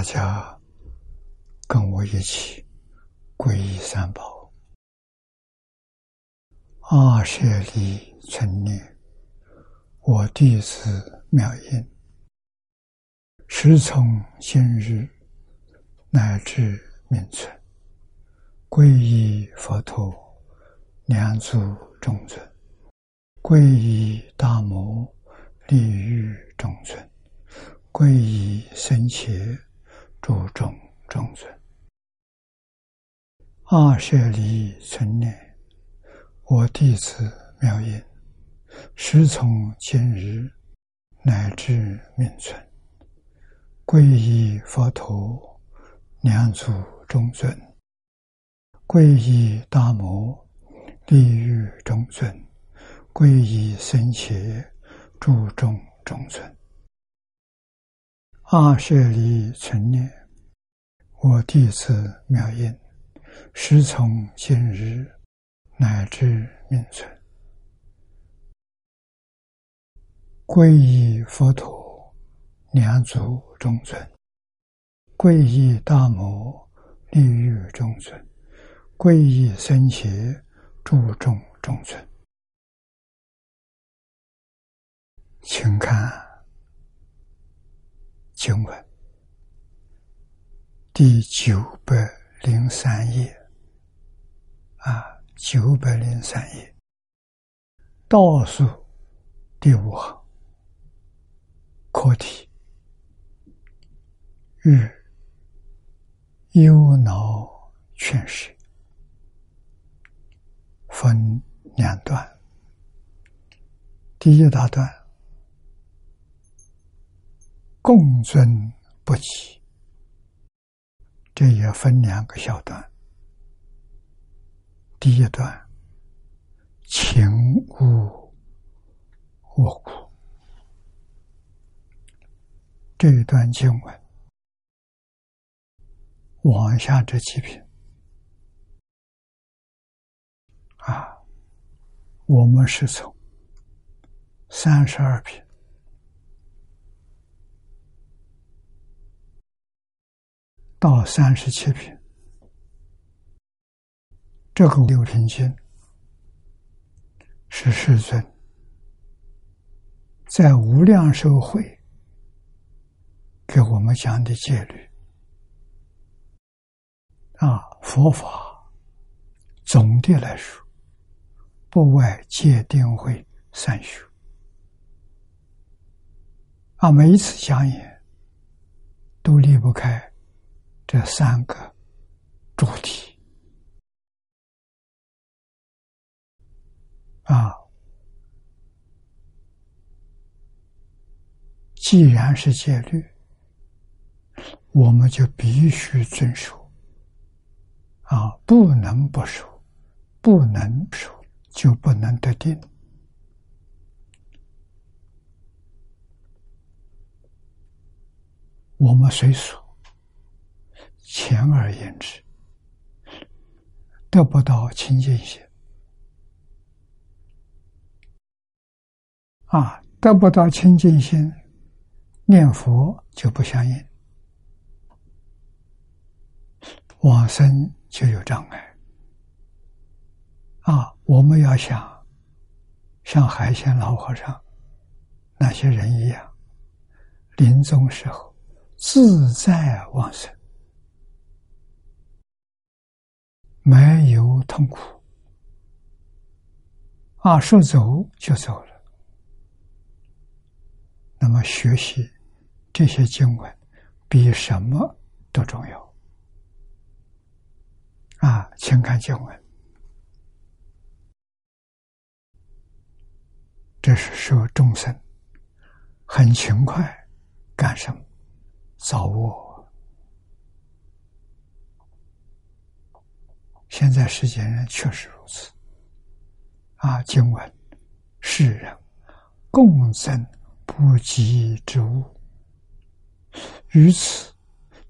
大家跟我一起皈依三宝。二舍利存念，我弟子妙音，时从今日乃至命存，皈依佛陀，两足中尊；皈依大摩，利欲中尊。皈依僧伽，诸众中尊。二舍离存念，我弟子妙音，时从今日乃至命存，皈依佛陀，两足中尊；皈依大摩，利欲中尊；皈依僧伽，诸众中尊。阿舍离存念，我弟子妙音，师从今日乃至命存，皈依佛陀，两足中尊；皈依大摩，利欲中尊；皈依僧伽，诸众中尊。请看。经文第九百零三页啊，九百零三页倒数第五行课题：日忧恼劝世，分两段。第一大段。共尊不起，这也分两个小段。第一段，情无我苦，这一段经文往下这几品啊，我们是从三十二品。到三十七品，这个六品经是世尊在无量寿会给我们讲的戒律啊，佛法总的来说，不外戒定慧三学啊，每一次讲演都离不开。这三个主题啊，既然是戒律，我们就必须遵守啊，不能不守，不能守就不能得定。我们随俗。浅而言之，得不到清净心啊，得不到清净心，念佛就不相应，往生就有障碍啊！我们要想像海鲜老和尚那些人一样，临终时候自在往生。没有痛苦，啊，说走就走了。那么学习这些经文，比什么都重要。啊，请看经文，这是说众生很勤快，干什么？早卧。现在世间人确实如此，啊！经文，世人共生不及之物，于此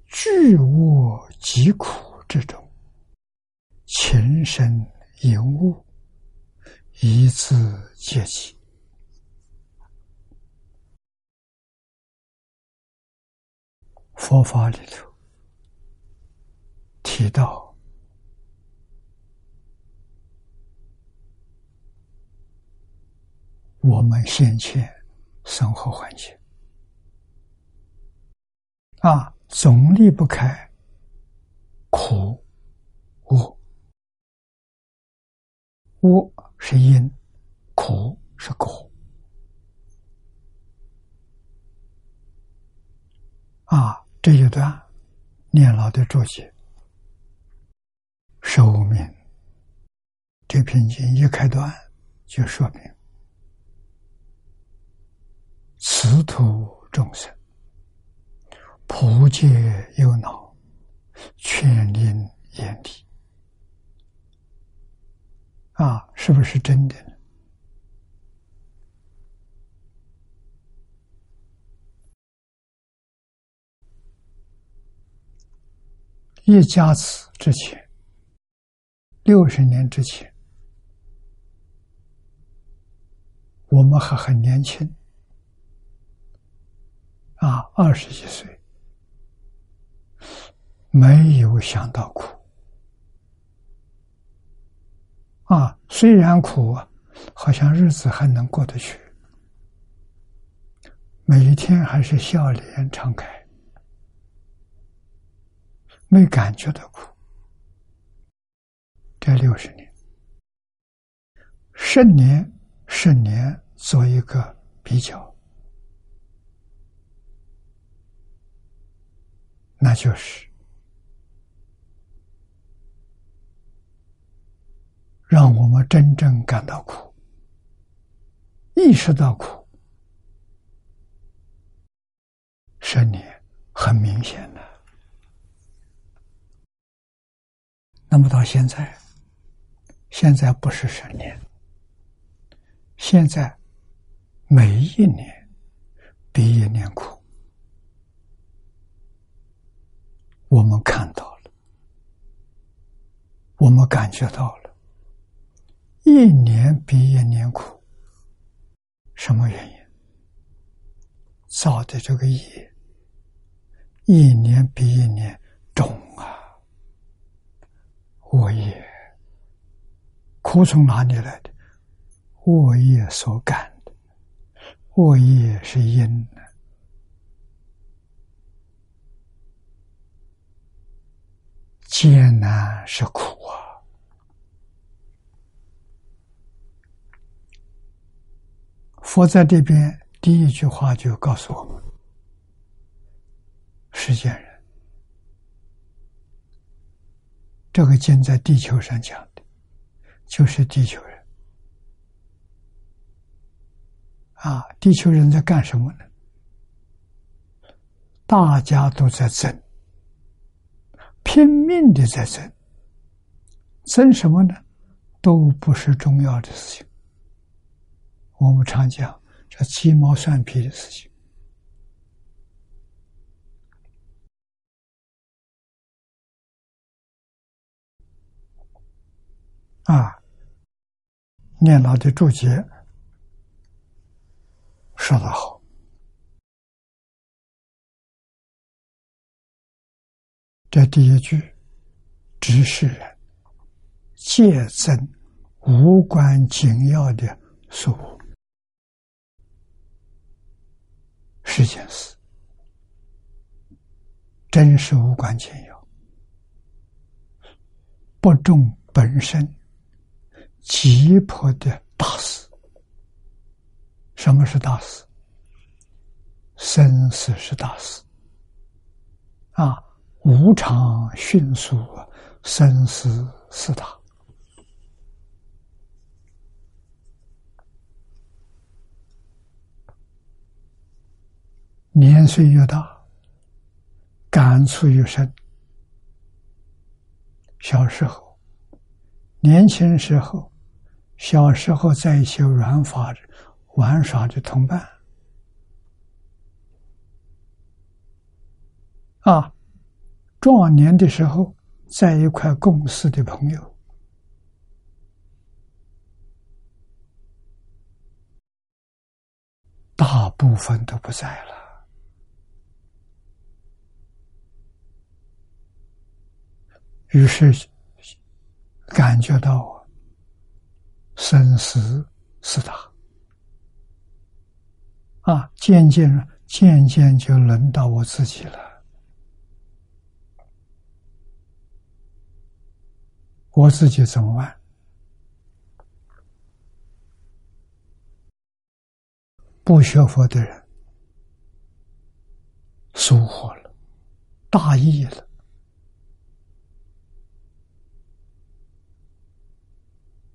巨卧疾苦之中，情深尤物，一字皆起。佛法里头提到，我们先前生活环境啊，总离不开苦、恶。恶是因，苦是果。啊。这一段念老的注解，寿命这篇经一开端就说明：此土众生普戒忧恼，全临眼底。啊，是不是真的？一家子之前，六十年之前，我们还很年轻，啊，二十几岁，没有想到苦，啊，虽然苦，好像日子还能过得去，每一天还是笑脸常开。没感觉到苦，这六十年、十年、十年做一个比较，那就是让我们真正感到苦、意识到苦，十年很明显的。那么到现在，现在不是十年，现在每一年比一年苦，我们看到了，我们感觉到了，一年比一年苦，什么原因？造的这个业，一年比一年重啊！恶业，苦从哪里来的？恶业所感的，恶业是因，艰难是苦啊！佛在这边第一句话就告诉我们：世间人。这个经在地球上讲的，就是地球人啊！地球人在干什么呢？大家都在争，拼命的在争，争什么呢？都不是重要的事情。我们常讲，这鸡毛蒜皮的事情。啊，念老的注解说得好，这第一句，指示人借增无关紧要的事物，是件事，真是无关紧要，不重本身。急迫的大事，什么是大事？生死是大事啊！无常迅速，生死四大。年岁越大，感触越深。小时候，年轻时候。小时候在一些玩法、玩耍的同伴啊，壮年的时候在一块共事的朋友，大部分都不在了，于是感觉到生死是大。啊，渐渐渐渐就轮到我自己了。我自己怎么办？不学佛的人疏忽了，大意了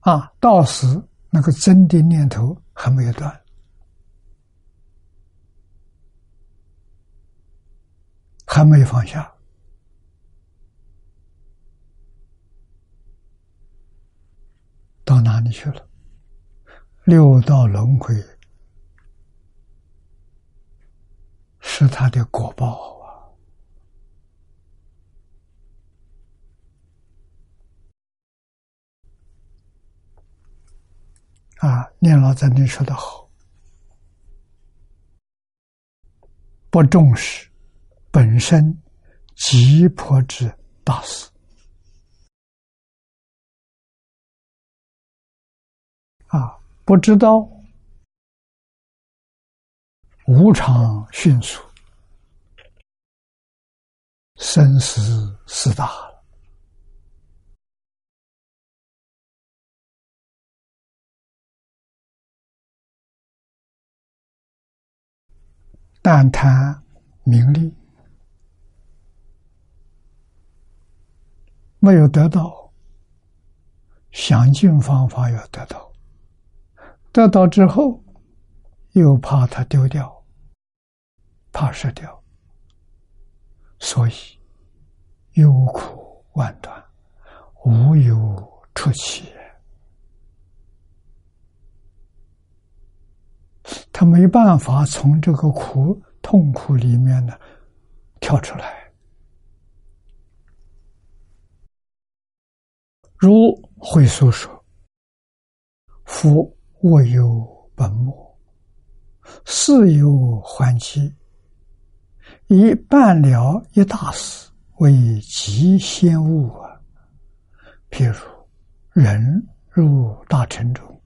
啊！到时那个真的念头还没有断，还没有放下。到哪里去了？六道轮回是他的果报啊！啊，念老在那说的好，不重视本身急迫之大事。啊，不知道无常迅速，生死事大了。但谈名利，没有得到，想尽方法要得到。得到之后，又怕它丢掉，怕失掉，所以忧苦万端，无有出期。他没办法从这个苦痛苦里面呢跳出来。如会所说：“夫。”我有本末，事有还期，以办了一大事为急先物啊。譬如人入大城中，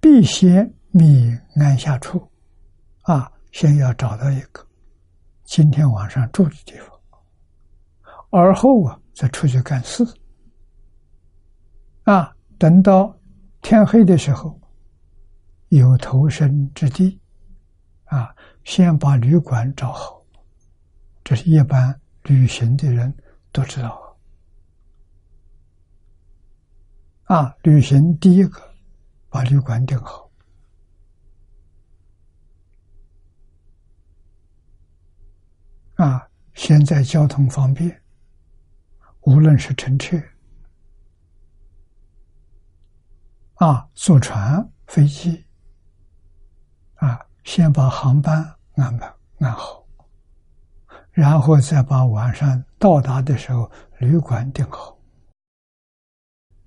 必先觅安下处啊，先要找到一个今天晚上住的地方，而后啊再出去干事啊，等到。天黑的时候，有投身之地，啊，先把旅馆找好。这是一般旅行的人都知道。啊，旅行第一个把旅馆订好。啊，现在交通方便，无论是乘车。啊，坐船、飞机，啊，先把航班安排安好，然后再把晚上到达的时候旅馆订好，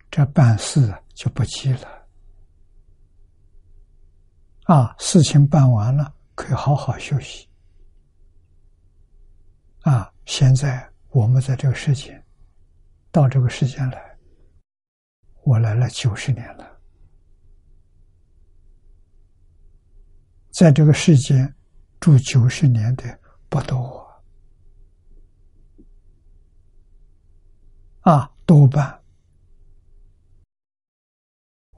这办事就不急了。啊，事情办完了，可以好好休息。啊，现在我们在这个世界，到这个世间来，我来了九十年了。在这个世间住九十年的不多啊，多半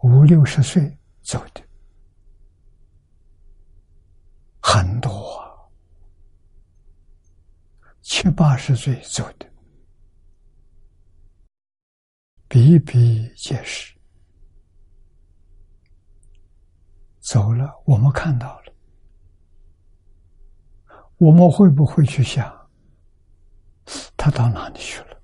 五六十岁走的很多，七八十岁走的比比皆是。走了，我们看到了。我们会不会去想，他到哪里去了？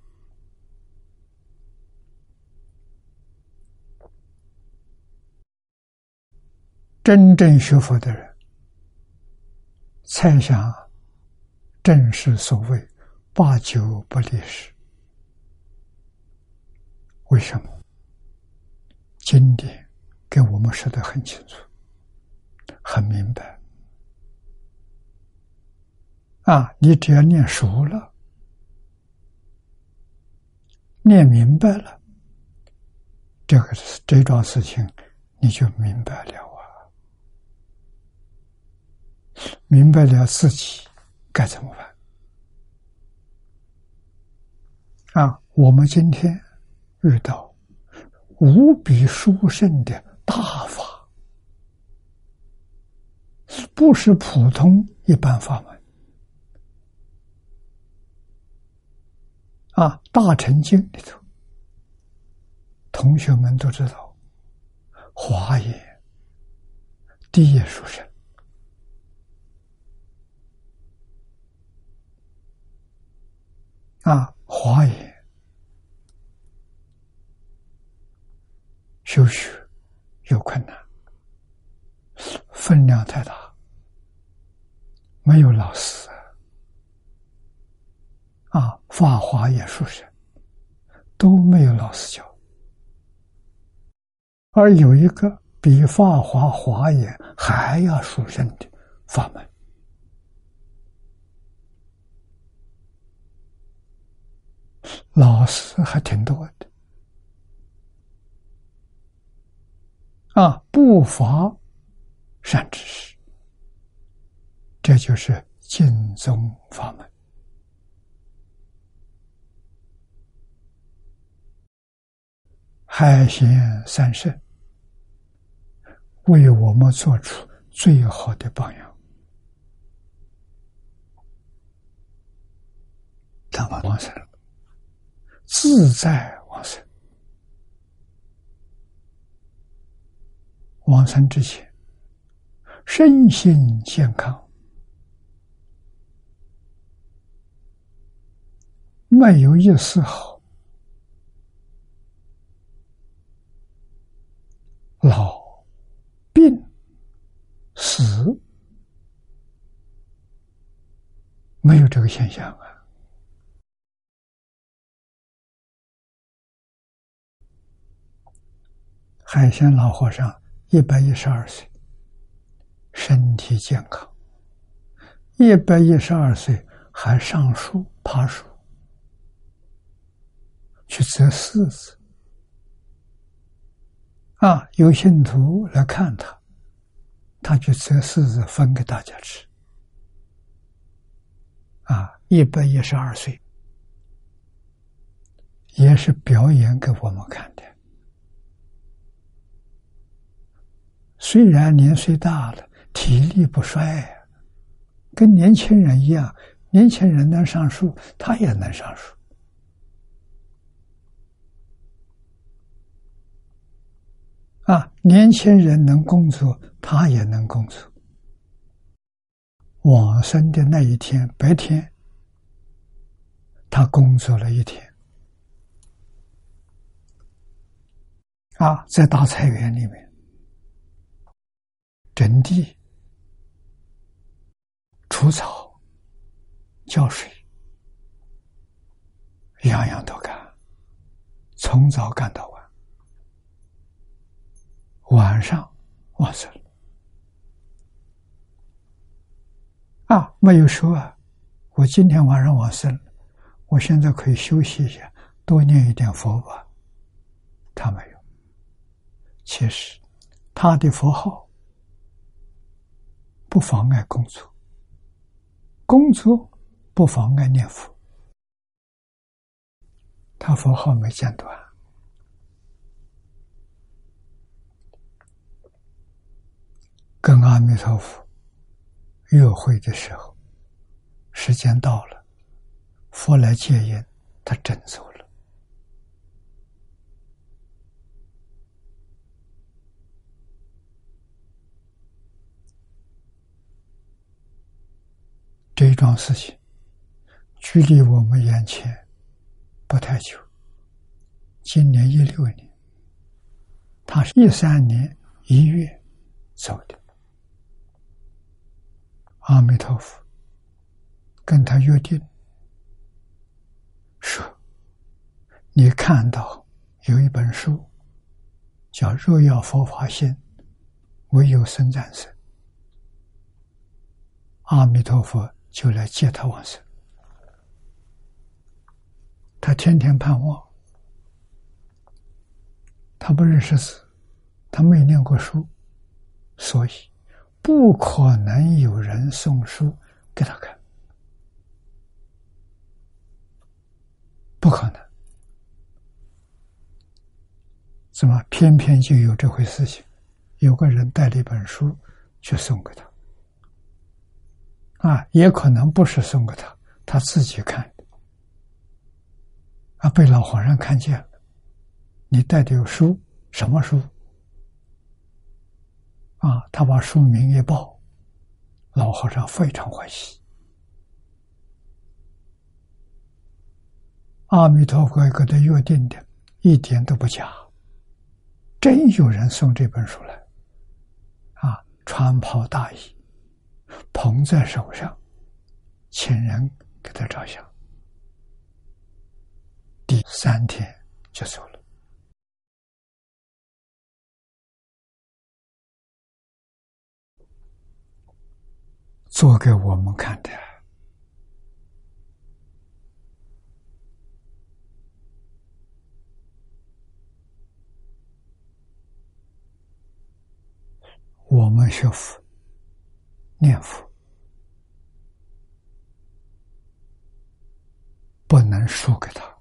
真正学佛的人，猜想正是所谓八九不离十。为什么？经典给我们说的很清楚，很明白。啊，你只要念熟了，念明白了，这个这桩事情你就明白了啊，明白了自己该怎么办？啊，我们今天遇到。无比殊胜的大法，不是普通一般法门啊！大乘经里头，同学们都知道，华严第一殊胜啊，华严。修学有困难，分量太大，没有老师啊，法华也书生都没有老师教，而有一个比法华华严还要殊胜的法门，老师还挺多的。啊，不乏善知识，这就是净宗法门。海贤三圣为我们做出最好的榜样。他们往生，自在往生。往生之前，身心健康，没有一丝毫老、病、死，没有这个现象啊！海鲜老和尚。一百一十二岁，身体健康。一百一十二岁还上树爬树，去择柿子。啊，有信徒来看他，他去择柿子分给大家吃。啊，一百一十二岁，也是表演给我们看的。虽然年岁大了，体力不衰，跟年轻人一样。年轻人能上树，他也能上树。啊，年轻人能工作，他也能工作。往生的那一天白天，他工作了一天。啊，在大菜园里面。整地、除草、浇水，样样都干，从早干到晚。晚上完事了，啊，没有说啊，我今天晚上完事了，我现在可以休息一下，多念一点佛吧。他没有，其实他的佛号。不妨碍工作，工作不妨碍念佛。他佛号没间断，跟阿弥陀佛约会的时候，时间到了，佛来接引，他真走了。这一桩事情，距离我们眼前不太久。今年一六年，他是一三年一月走的。阿弥陀佛，跟他约定，说：“你看到有一本书，叫《若要佛法兴，唯有生战胜》，阿弥陀佛就来接他往生。他天天盼望，他不认识字，他没念过书，所以不可能有人送书给他看。”不可能，怎么偏偏就有这回事情？有个人带了一本书去送给他，啊，也可能不是送给他，他自己看的，啊，被老皇上看见了，你带的有书，什么书？啊，他把书名一报，老和尚非常欢喜。阿弥陀佛给他约定的，一点都不假。真有人送这本书来，啊，穿袍大衣，捧在手上，请人给他照相。第三天就走了，做给我们看的。我们学佛、念佛，不能输给他，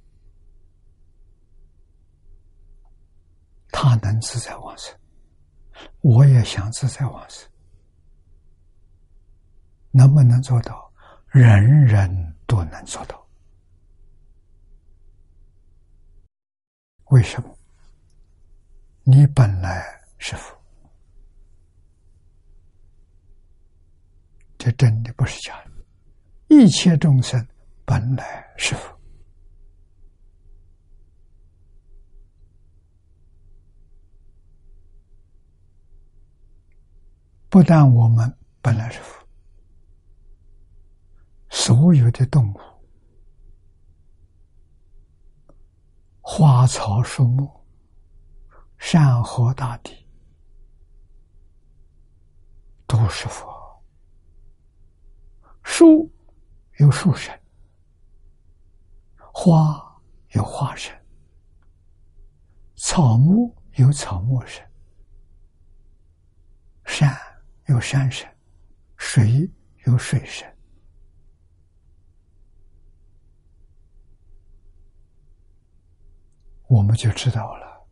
他能自在往生，我也想自在往生，能不能做到？人人都能做到。为什么？你本来是佛。这真的不是假的，一切众生本来是佛，不但我们本来是佛，所有的动物、花草树木、山河大地，都是佛。树有树神，花有花神，草木有草木神，山有山神，水有水神，我们就知道了。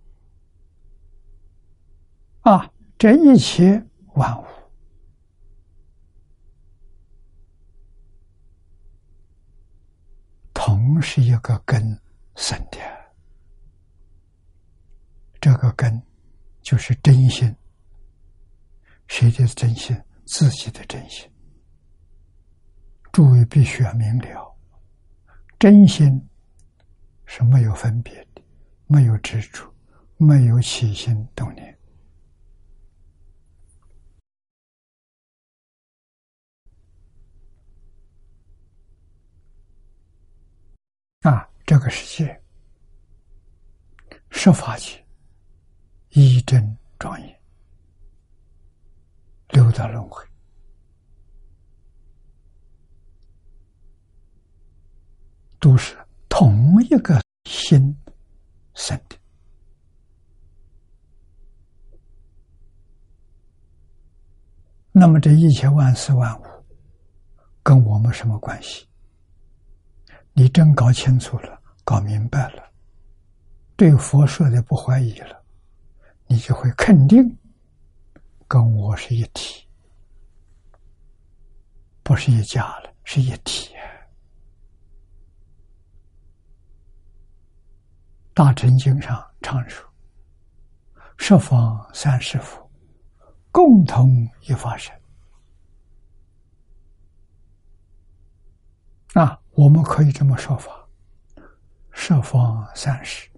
啊，这一切万物。同是一个根生的，这个根就是真心。谁的真心？自己的真心。诸位必须要明了，真心是没有分别的，没有执着，没有起心动念。啊，这个世界，十法界，一真庄严，六道轮回，都是同一个心生的。那么这一切万事万物，跟我们什么关系？你真搞清楚了，搞明白了，对佛说的不怀疑了，你就会肯定跟我是一体，不是一家了，是一体。大乘经上常说：“十方三世佛，共同一法身。”啊。我们可以这么说法：十方三世，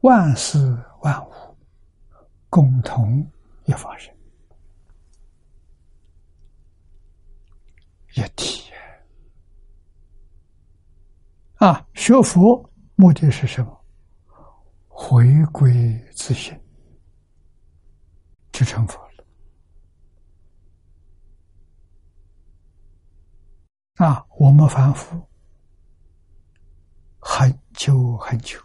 万事万物，共同一法身，一体啊！学佛目的是什么？回归自信，就成佛了。啊，我们凡夫很久很久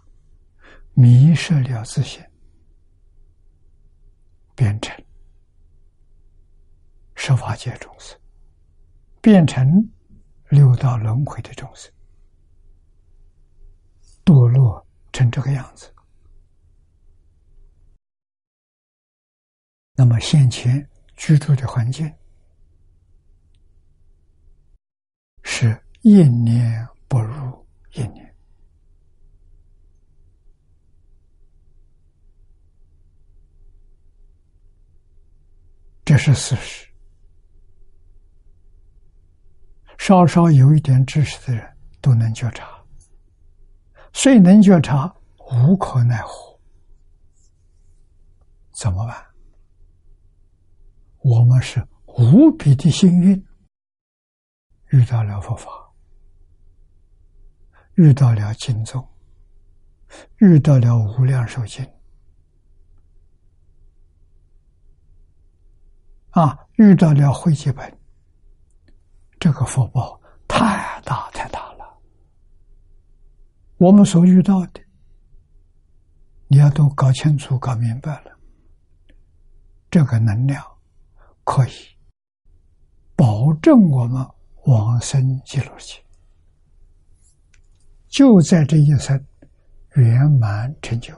迷失了自信，变成十法界众生，变成六道轮回的众生。堕落成这个样子，那么现前居住的环境是一年不如一年，这是事实。稍稍有一点知识的人都能觉察。谁能觉察？无可奈何，怎么办？我们是无比的幸运，遇到了佛法，遇到了经宗，遇到了无量寿经，啊，遇到了慧集本，这个福报太大太大了。我们所遇到的，你要都搞清楚、搞明白了，这个能量可以保证我们往生极乐去，就在这一生圆满成就。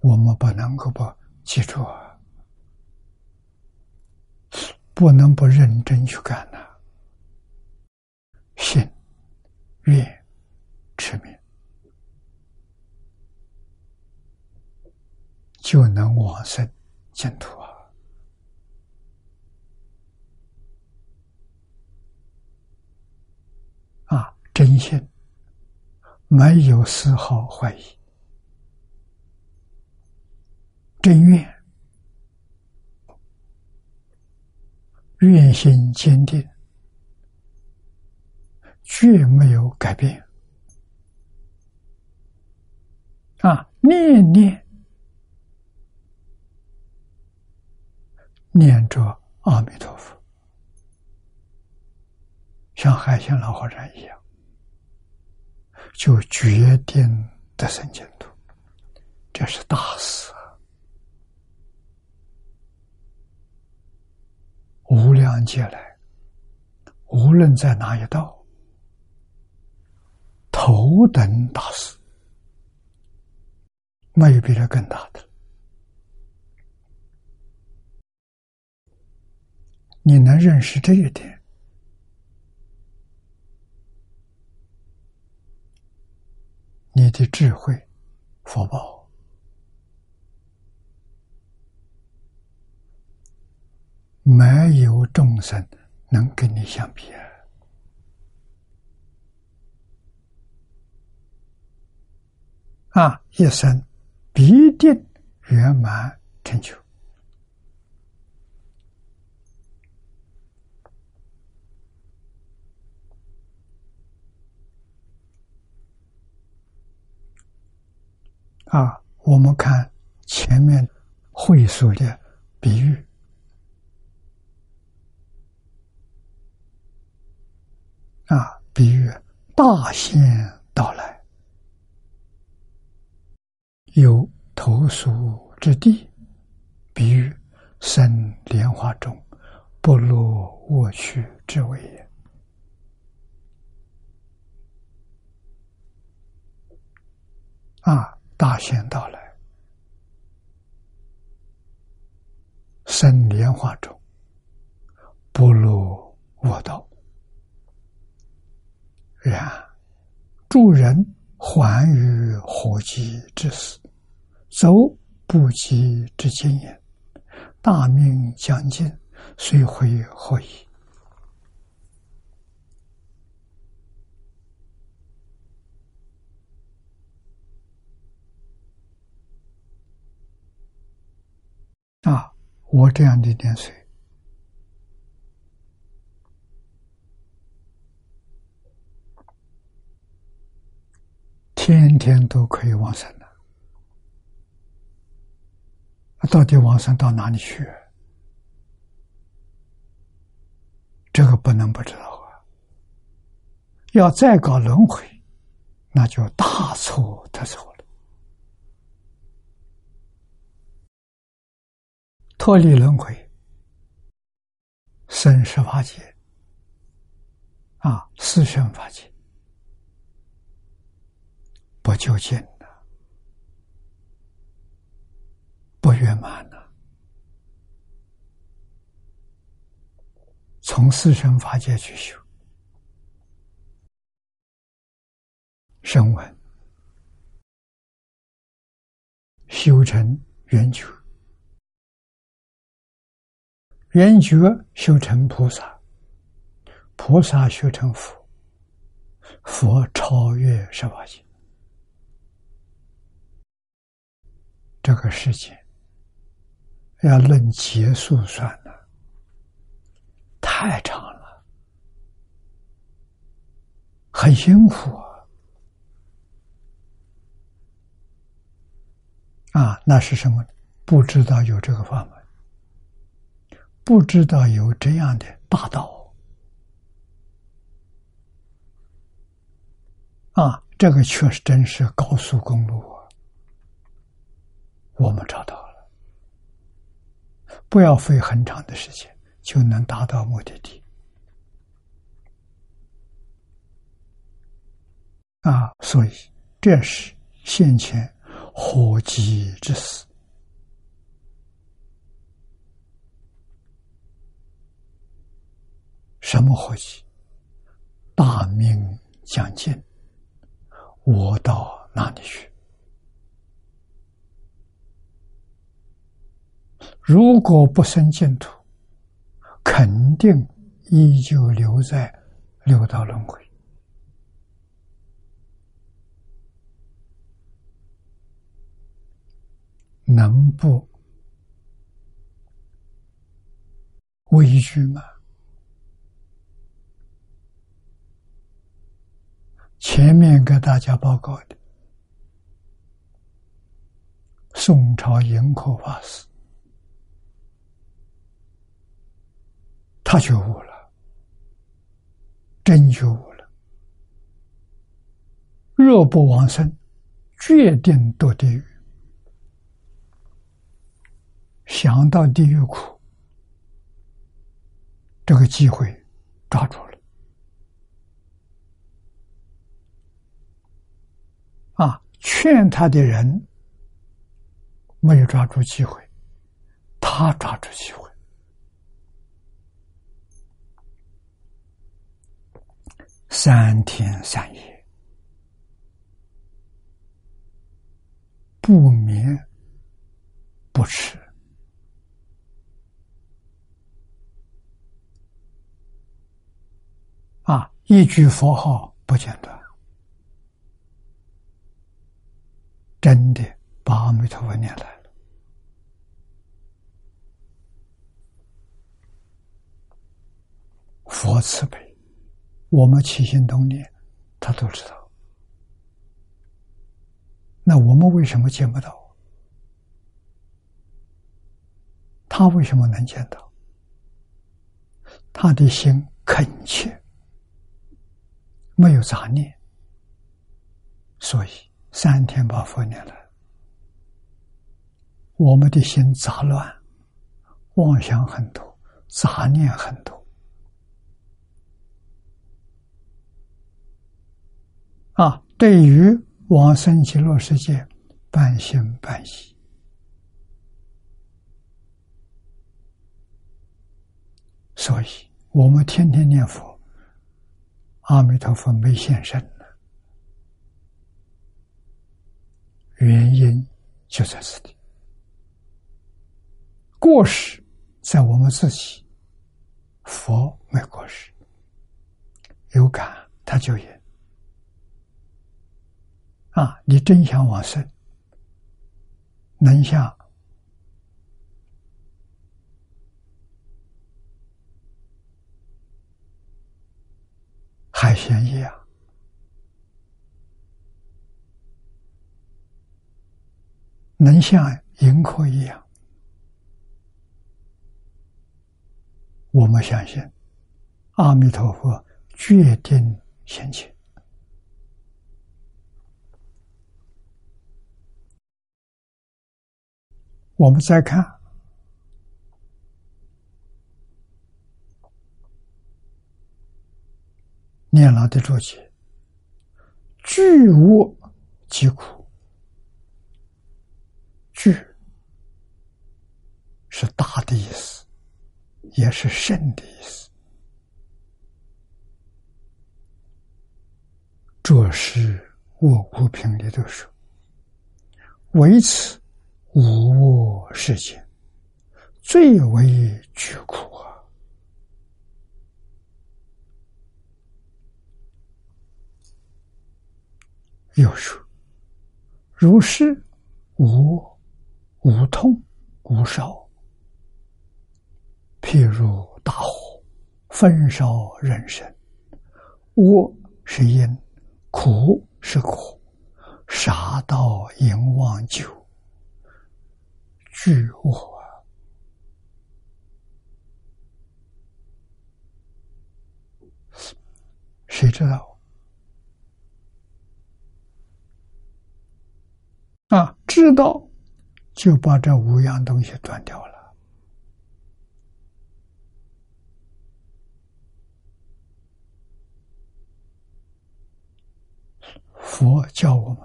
我们不能够不记住啊！不能不认真去干呐！信、愿、持名，就能往生净土啊！啊，真心，没有丝毫怀疑，真愿。愿心坚定，绝没有改变。啊，念念念着阿弥陀佛，像海鲜老和尚一样，就决定得生净土。这是大事啊。无量劫来，无论在哪一道，头等大事，没有比这更大的。你能认识这一点，你的智慧、福报。没有众生能跟你相比啊！一生必定圆满成就啊！我们看前面会所的比喻。啊，比喻大限到来，有投宿之地；比喻生莲花中，不落卧去之位也。啊，大限到来，生莲花中，不落卧道。然，助人还于火急之死，走不及之经验，大命将尽，虽回何以？啊，我这样的年岁，天天都可以往生的，到底往生到哪里去？这个不能不知道啊！要再搞轮回，那就大错特错了。脱离轮回，生十法界，啊，四生法界，不究竟的，不圆满了。从四生法界去修，声闻修成圆觉。圆觉修成菩萨，菩萨修成佛，佛超越十法界。这个世界要论结束算的，太长了，很辛苦啊！啊，那是什么？不知道有这个方法。不知道有这样的大道啊！这个确实真是高速公路啊！我们找到，不要费很长的时间就能达到目的地啊！所以这是先前火急之死。什么伙计？大明将近，我到哪里去？如果不生净土，肯定依旧留在六道轮回。能不畏惧吗？前面给大家报告的，宋朝盈科法师，他觉悟了，真觉悟了。若不往生，决定堕地狱。想到地狱苦，这个机会抓住了。啊！劝他的人没有抓住机会，他抓住机会，三天三夜不眠不吃，啊！一句佛号不间断。真的把阿弥陀佛念来了，佛慈悲，我们起心动念，他都知道。那我们为什么见不到？他为什么能见到？他的心恳切，没有杂念，所以。三天把佛念了，我们的心杂乱，妄想很多，杂念很多，啊，对于往生极乐世界，半信半疑，所以我们天天念佛，阿弥陀佛没现身。原因就在这里，过失在我们自己，佛没过失，有感他就演。啊，你真想往生？能像海鲜一样，能像银河一样。我们相信阿弥陀佛决定心前。我们再看。念老的注解：“具物即苦，具是大的意思，也是甚的意思。这是我无品里头说，为此无我世界最为具苦啊。”又说：“如是无无痛无烧，譬如大火焚烧人身，我是因，苦是苦，杀到阎王酒，具我，谁知道？”啊，知道就把这五样东西断掉了。佛教我们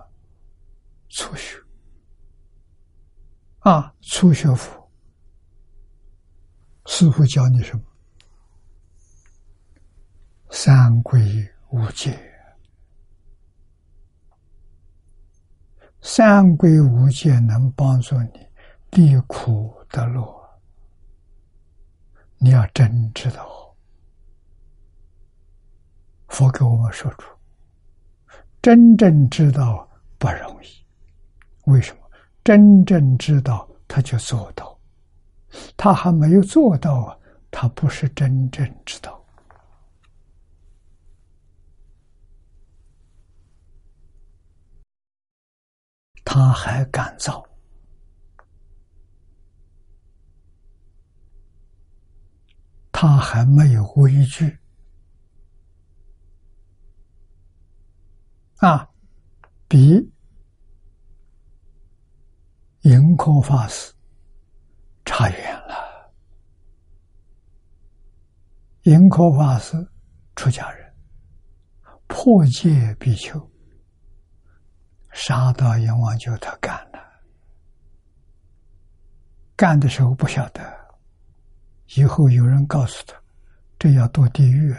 初学啊，初学佛，师傅教你什么？三归五戒。三归五戒能帮助你离苦得乐，你要真知道，佛给我们说出，真正知道不容易。为什么？真正知道他就做到，他还没有做到啊，他不是真正知道。他还敢造，他还没有畏惧啊，比盈空法师差远了。盈空法师出家人，破戒比丘。杀到阎王就他干了，干的时候不晓得，以后有人告诉他，这要堕地狱，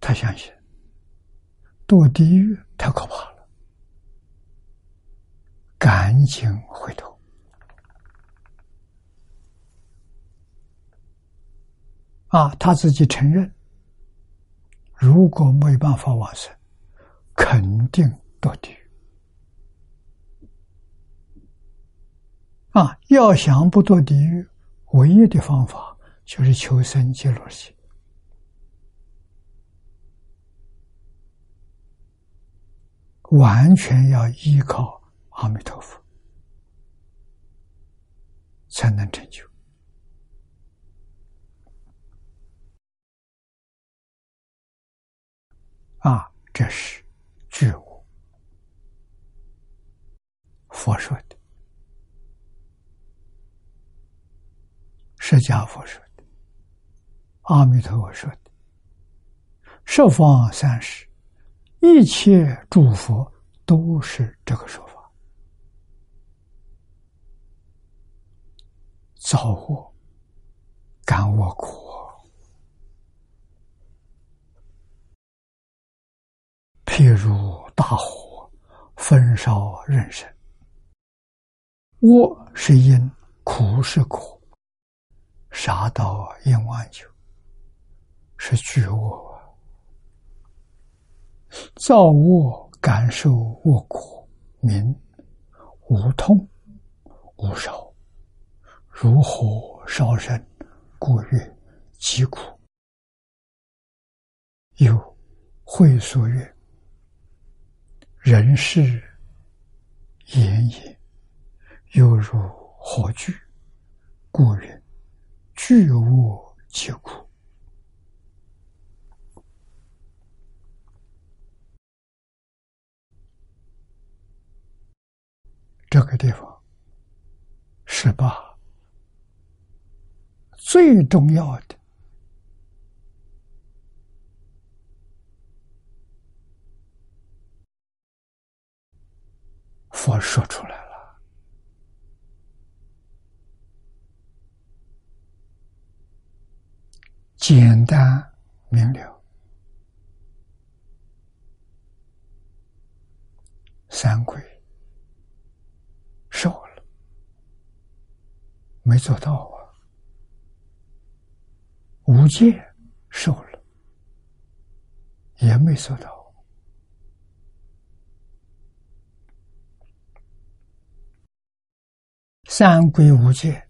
他相信，堕地狱太可怕了，赶紧回头，啊，他自己承认，如果没办法往生，肯定。堕地狱啊！要想不堕地狱，唯一的方法就是求生极乐世界，完全要依靠阿弥陀佛才能成就啊！这是觉悟。佛说的，释迦佛说的，阿弥陀佛说的，十方三世一切诸佛都是这个说法。造我，感我苦，譬如大火焚烧人身。我是因，苦是苦，杀到阎王酒是觉我，造我感受我苦，名无痛无受，如火烧身，故曰疾苦。有会所曰：“人世言也，犹如火炬，故曰：炬恶其苦。”这个地方是把最重要的佛说出来了，简单明了，三归。受了，没做到啊！无戒受了，也没收到。三归五戒，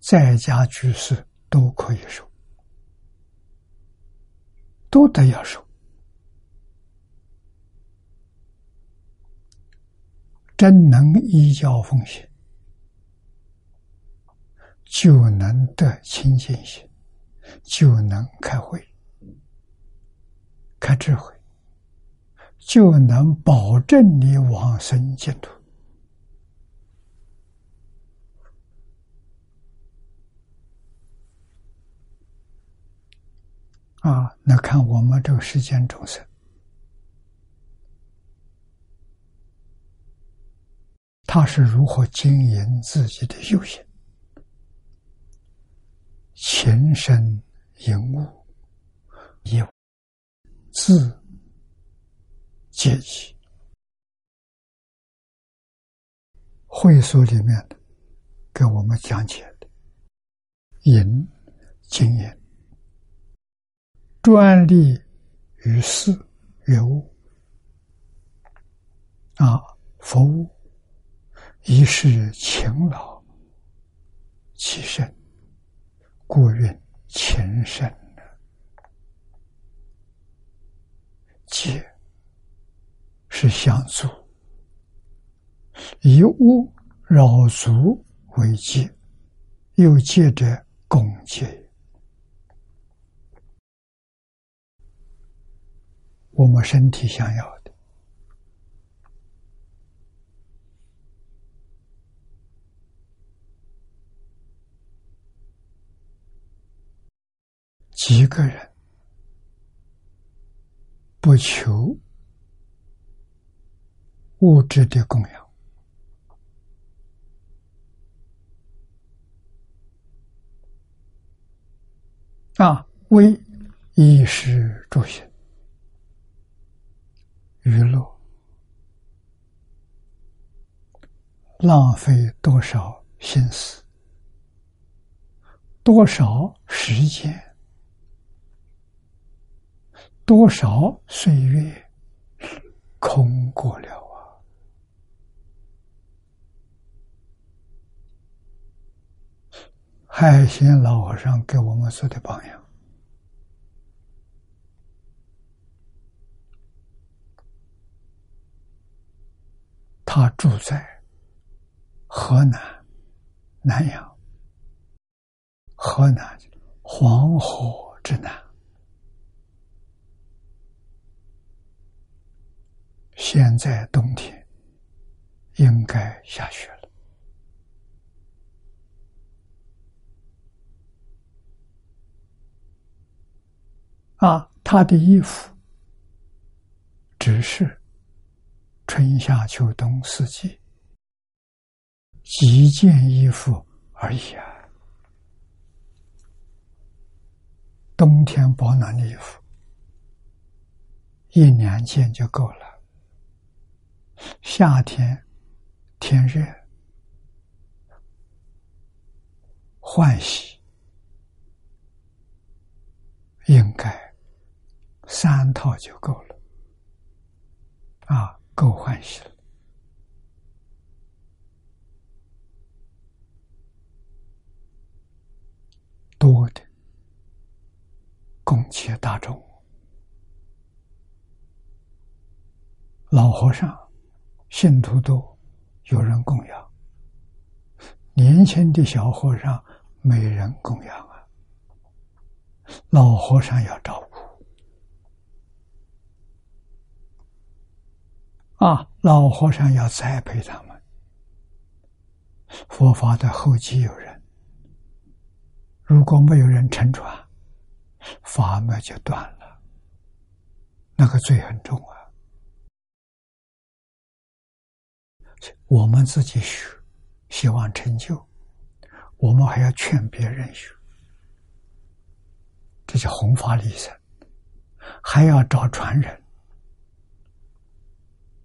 在家居士都可以受，都得要受。真能依教奉行，就能得清净心，就能开慧、开智慧，就能保证你往生净土。啊，那看我们这个世间众生。他是如何经营自己的修行？情深隐悟，有自阶级会所里面的给我们讲解的隐经验，专利于事于物啊，服务。一是勤劳其身，故曰情深戒是相足，以物扰足为戒，又戒者共戒。我们身体想要。几个人不求物质的供养啊，为衣食住行、娱乐，浪费多少心思，多少时间？多少岁月空过了啊！海贤老和尚给我们做的榜样，他住在河南南阳，河南黄河之南。现在冬天应该下雪了啊！他的衣服只是春夏秋冬四季几件衣服而已啊。冬天保暖的衣服一两件就够了。夏天天热，换洗应该三套就够了，啊，够换洗了。多的供给大众。老和尚信徒多，有人供养；年轻的小和尚没人供养啊。老和尚要照顾啊，老和尚要栽培他们。佛法的后继有人，如果没有人承传，法脉就断了，那个罪很重啊。我们自己学，希望成就，我们还要劝别人学，这叫弘法利生，还要找传人，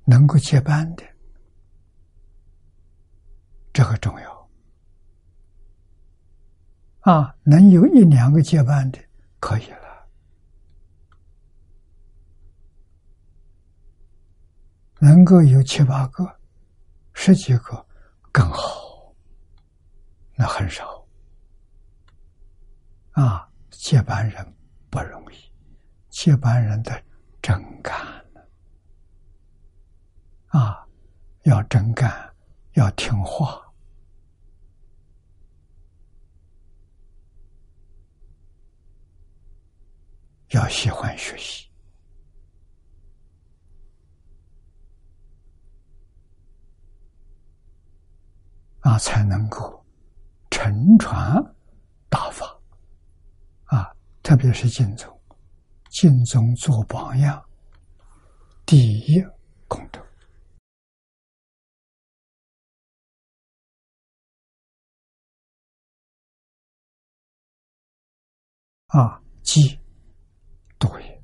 能够接班的。这个重要啊！能有一两个接班的可以了，能够有七八个、十几个更好，那很少啊！接班人不容易，接班人的真干啊，要真干，要听话。要喜欢学习啊，才能够承传大法啊！特别是敬宗，敬宗做榜样，第一功德啊，即。对，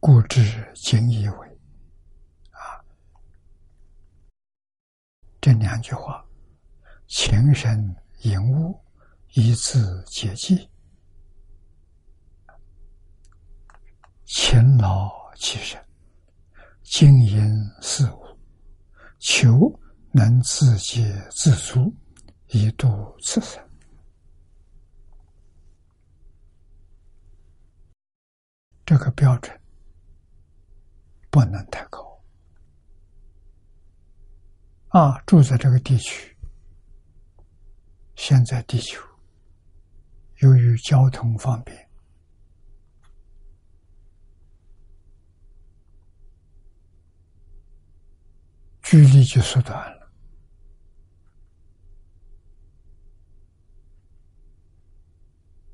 故知今以为啊，这两句话，情深隐悟，一字解记，勤劳其身，经营事物，求能自给自足，以度此生。这个标准不能太高啊！住在这个地区，现在地球由于交通方便，距离就缩短了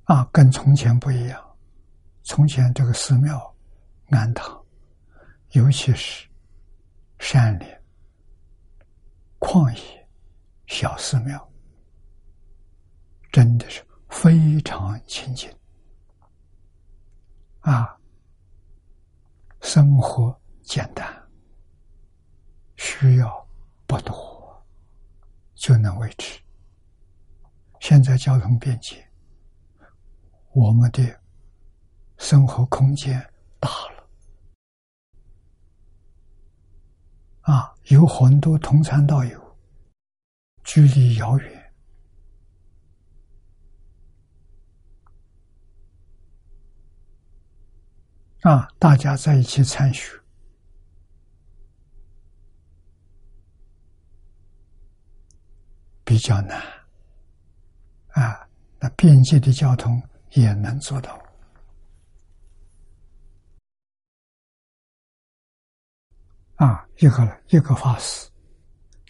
啊，跟从前不一样。从前这个寺庙、庵堂，尤其是山林、旷野、小寺庙，真的是非常清净啊！生活简单，需要不多，就能维持。现在交通便捷，我们的。生活空间大了啊，有很多同参道友，距离遥远啊，大家在一起参学比较难啊，那便捷的交通也能做到。啊，一个一个法师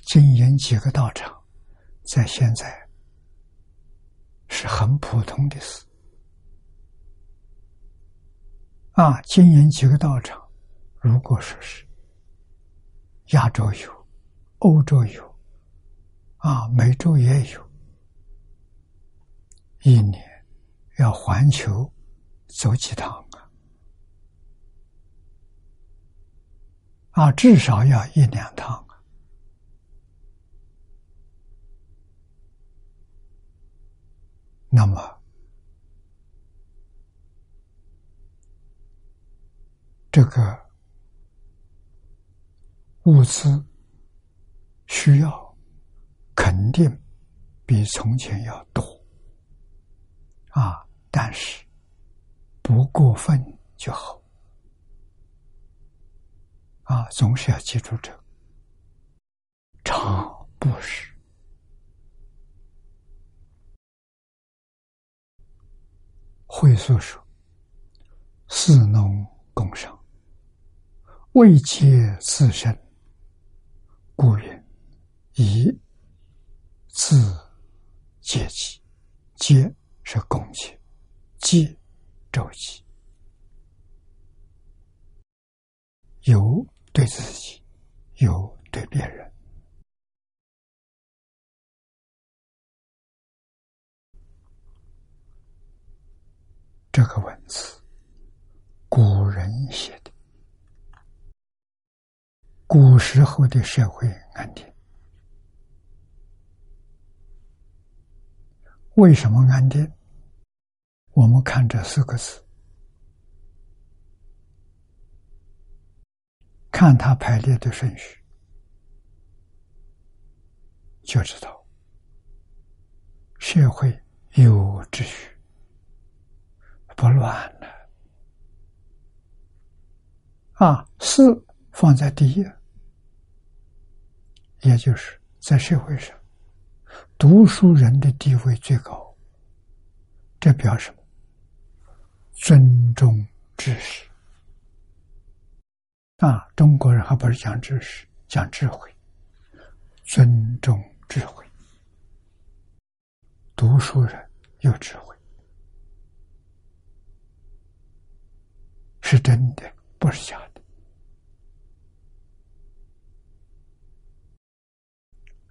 经营几个道场，在现在是很普通的事。啊，经营几个道场，如果说是亚洲有，欧洲有，啊，美洲也有，一年要环球走几趟。啊，至少要一两趟。那么，这个物资需要肯定比从前要多啊，但是不过分就好。啊，总是要记住这个，常不是。会所说：“四农工商，未皆自身，故曰以自戒己。戒是共戒，戒周期，有对自己，有对别人。”这个文字，古人写的，古时候的社会安定。为什么安定？我们看这四个字，看它排列的顺序，就知道社会有秩序。不乱了啊！四放在第一，也就是在社会上，读书人的地位最高。这表示什么？尊重知识啊！中国人还不是讲知识，讲智慧，尊重智慧，读书人有智慧。是真的，不是假的。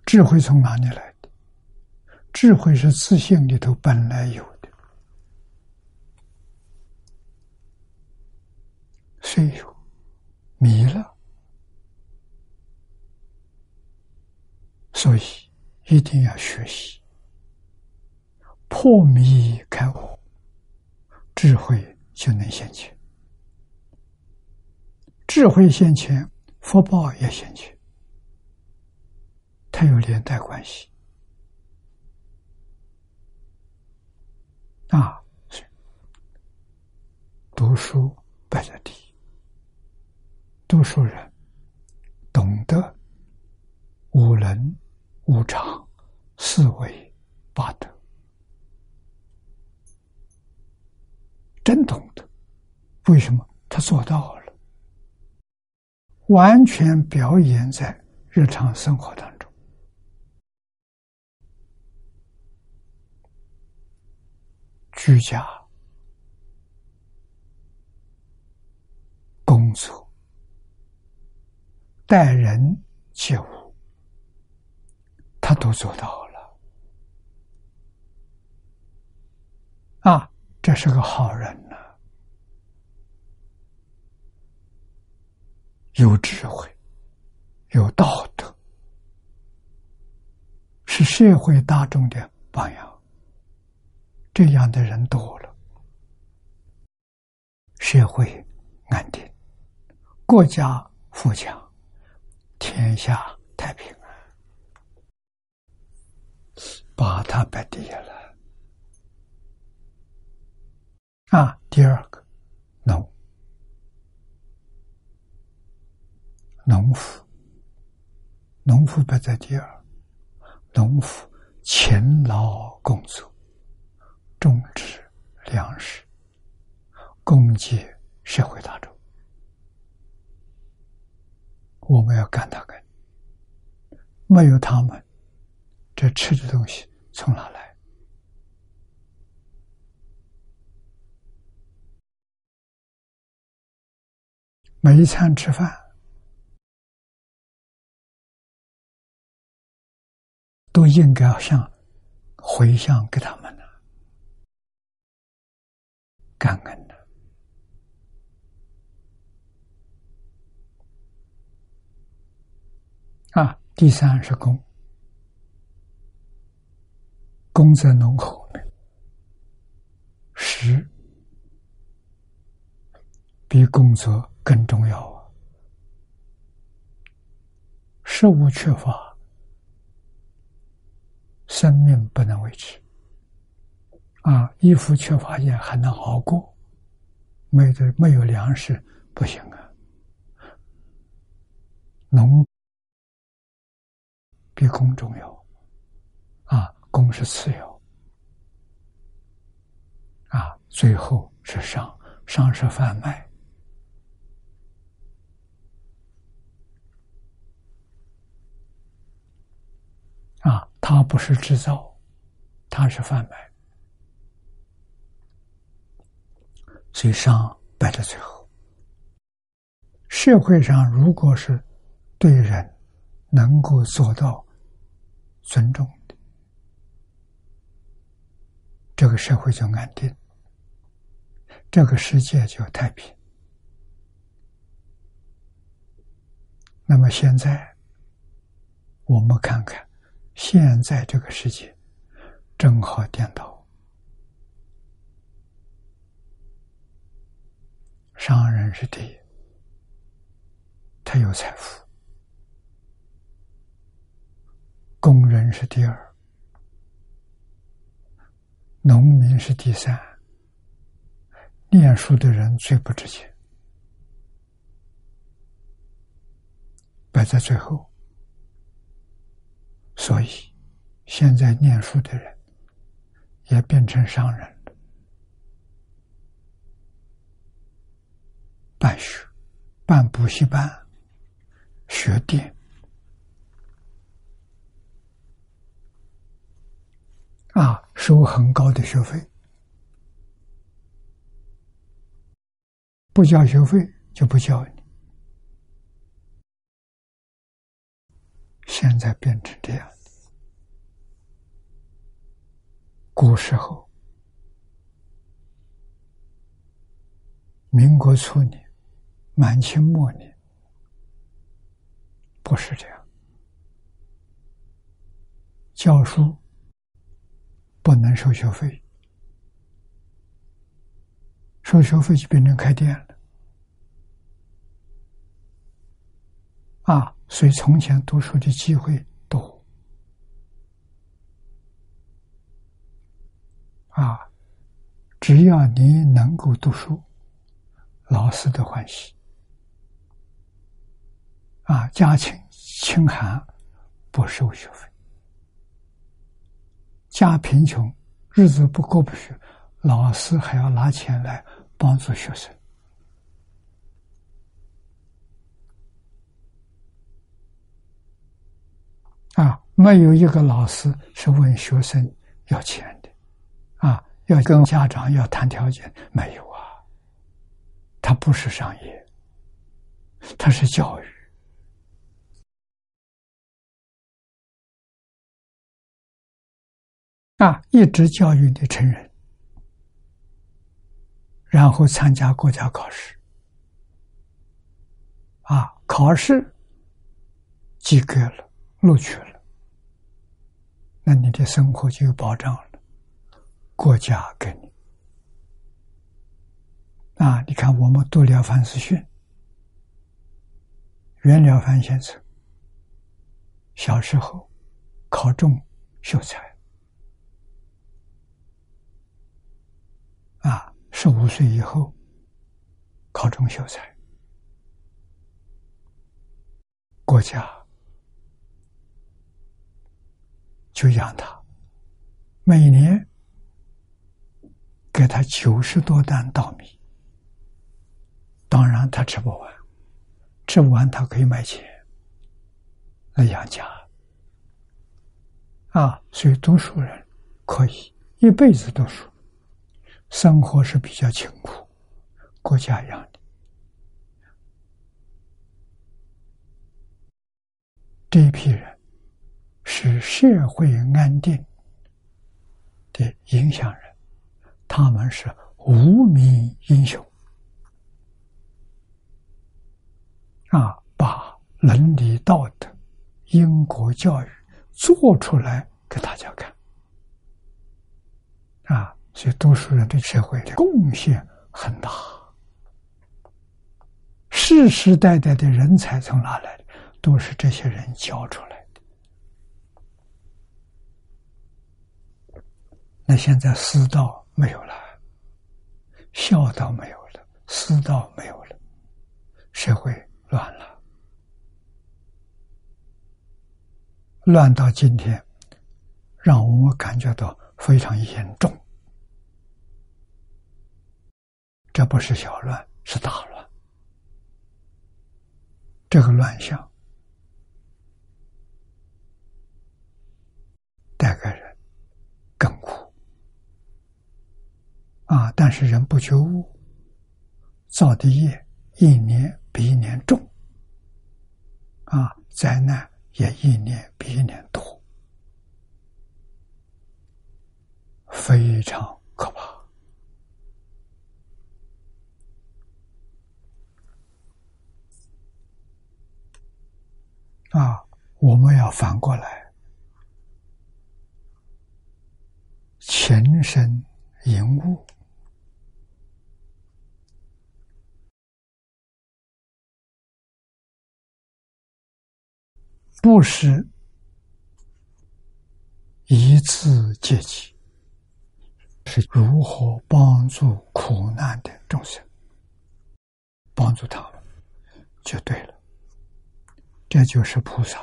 智慧从哪里来的？智慧是自信里头本来有的，虽有迷了，所以一定要学习。破迷开悟，智慧就能现前。智慧现前，福报也现前，它有连带关系。啊！读书摆在第一，多数人懂得五伦、五常、四维、八德，真懂得。为什么他做到了？完全表演在日常生活当中，居家、工作、待人接物，他都做到了。啊，这是个好人呐。有智慧，有道德，是社会大众的榜样。这样的人多了，社会安定，国家富强，天下太平啊！把他摆第一了啊！第二个，农。农夫，农夫排在第二。农夫勤劳工作，种植粮食，供给社会大众。我们要干他干，没有他们，这吃的东西从哪来？每一餐吃饭。都应该向回向给他们了，感恩的啊！第三是功，功在浓厚面，食比工作更重要啊！食物缺乏。生命不能维持，啊，衣服缺乏也还能熬过，没有没有粮食不行啊。农比工重要啊，工是次要啊，最后是商，商是贩卖啊，它不是制造，它是贩卖。所以商摆在最后。社会上如果是对人能够做到尊重的，这个社会就安定，这个世界就太平。那么现在我们看看，现在这个世界正好颠倒。商人是第一，他有财富；工人是第二，农民是第三。念书的人最不值钱，摆在最后。所以，现在念书的人也变成商人。办学、办补习班、学店啊，收很高的学费，不交学费就不教你。现在变成这样古时候，民国初年。满清末年不是这样，教书不能收学费，收学费就变成开店了啊！所以从前读书的机会多啊，只要你能够读书，老师都欢喜。啊，家清清寒不收学费，家贫穷日子不过不去，老师还要拿钱来帮助学生。啊，没有一个老师是问学生要钱的，啊，要跟家长要谈条件，没有啊，他不是商业，他是教育。啊，一直教育你成人，然后参加国家考试，啊，考试及格了，录取了，那你的生活就有保障了，国家给你。啊，你看我们读了凡四训，袁了凡先生小时候考中秀才。啊，十五岁以后考中秀才，国家就养他，每年给他九十多担稻米。当然他吃不完，吃不完他可以卖钱来养家。啊，所以读书人可以一辈子读书。生活是比较清苦，国家养的这一批人是社会安定的影响人，他们是无名英雄啊！把伦理道德、因果教育做出来给大家看！所以，读书人对社会的贡献很大。世世代代的人才从哪来的？都是这些人教出来的。那现在私道没有了，孝道没有了，私道没有了，社会乱了，乱到今天，让我们感觉到非常严重。这不是小乱，是大乱。这个乱象带给人更苦啊！但是人不觉悟，造的业一年比一年重啊，灾难也一年比一年多，非常可怕。啊，我们要反过来，前身引悟，不是一次阶级，是如何帮助苦难的众生，帮助他们，就对了。这就是菩萨。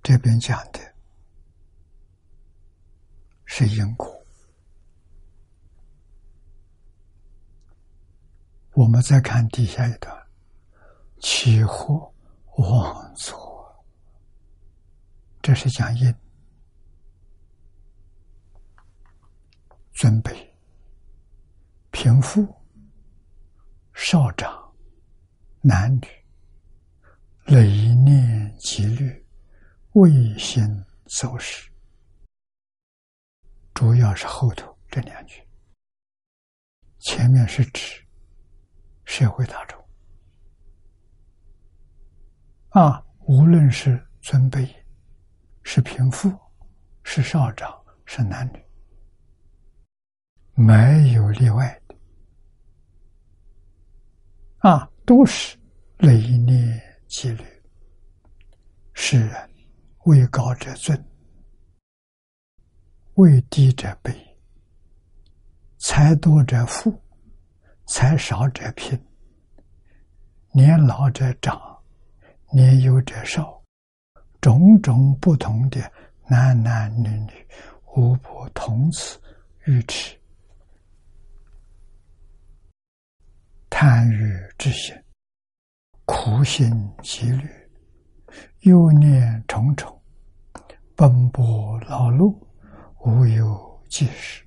这边讲的是因果，我们再看底下一段：起惑妄作，这是讲因。尊卑、贫富、少长、男女、累念积虑、未心走失，主要是后头这两句。前面是指社会大众啊，无论是尊卑、是贫富、是少长、是男女。没有例外的啊，都是累念积虑。世人位高者尊，位低者卑，财多者富，财少者贫，年老者长，年幼者少，种种不同的男男女女，无不同此愚痴。贪欲之心，苦心积虑，忧念重重，奔波劳碌，无有计时。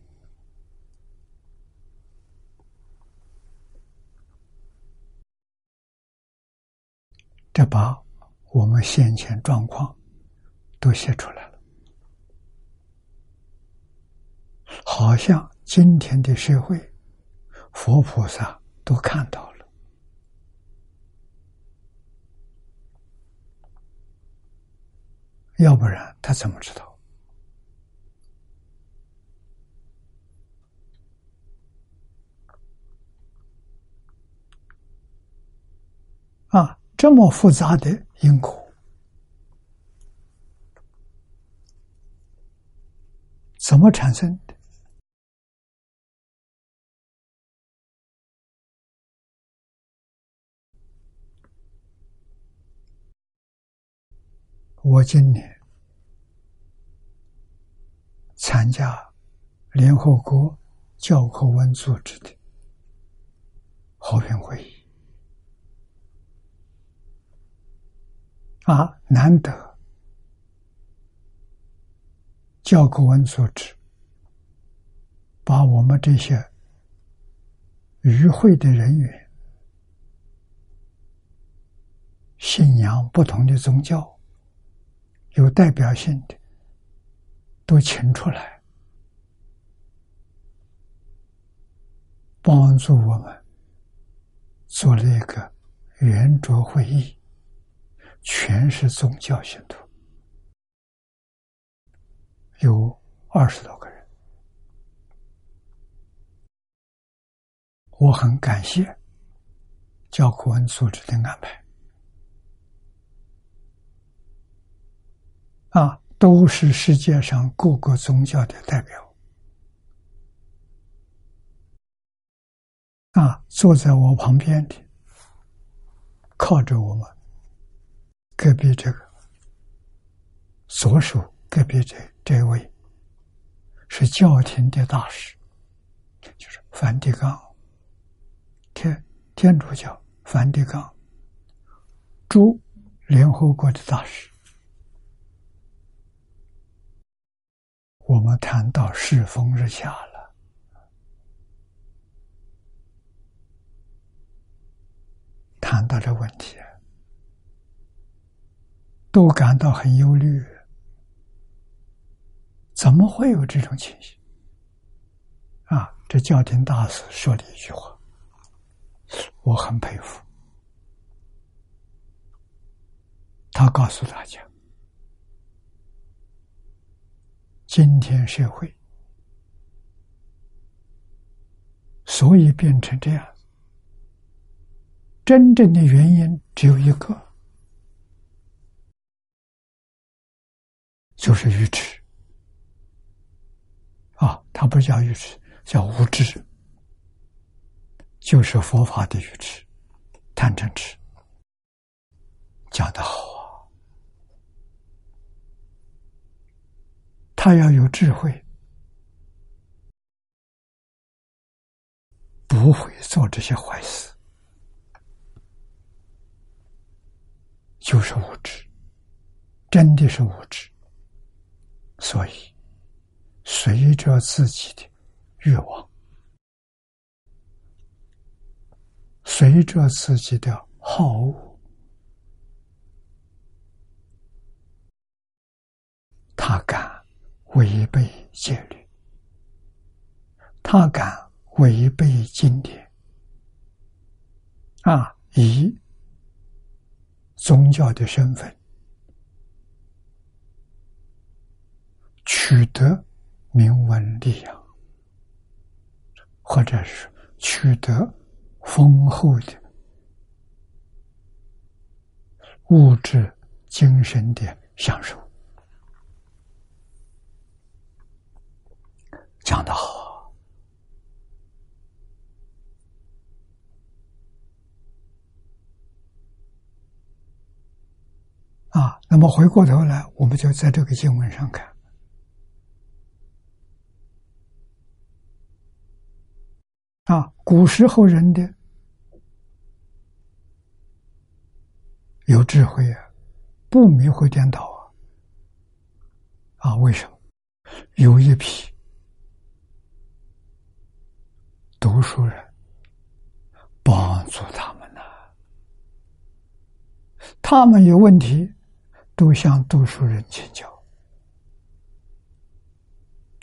这把我们先前状况都写出来了，好像今天的社会，佛菩萨。都看到了，要不然他怎么知道？啊，这么复杂的因果，怎么产生的？我今年参加联合国教科文组织的和平会议，啊，难得教科文组织把我们这些与会的人员信仰不同的宗教。有代表性的都请出来，帮助我们做了一个圆桌会议，全是宗教信徒，有二十多个人，我很感谢教科文组织的安排。啊，都是世界上各个宗教的代表。啊，坐在我旁边的，靠着我们隔壁这个左手隔壁这这位是教廷的大使，就是梵蒂冈天天主教梵蒂冈驻联合国的大使。我们谈到世风日下了。谈到这问题，都感到很忧虑。怎么会有这种情形？啊，这教廷大师说了一句话，我很佩服。他告诉大家，今天社会所以变成这样。真正的原因只有一个，就是愚痴。啊，他不叫愚痴，叫无知，就是佛法的愚痴、贪嗔痴。讲的好啊，他要有智慧，不会做这些坏事。就是无知，真的是无知，所以随着自己的欲望，随着自己的好恶，他敢违背戒律，他敢违背经典，啊，以。宗教的身份，取得名闻利养，或者是取得丰厚的物质、精神的享受，讲得好。啊，那么回过头来，我们就在这个经文上看，啊，古时候人的有智慧啊，不迷惑颠倒啊，啊，为什么？有一批读书人帮助他们呢，他们有问题。都向读书人请教，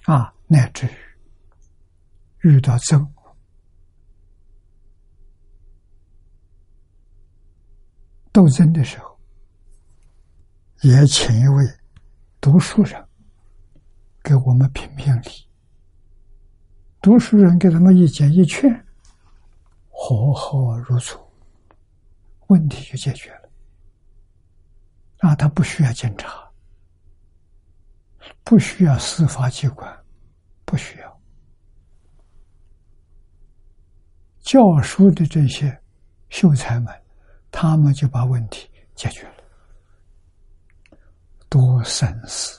啊，乃至于遇到争斗争的时候，也请一位读书人给我们评评理。读书人给他们一讲一劝，和好如初，问题就解决了。啊，他不需要检查，不需要司法机关，不需要教书的这些秀才们，他们就把问题解决了。多省事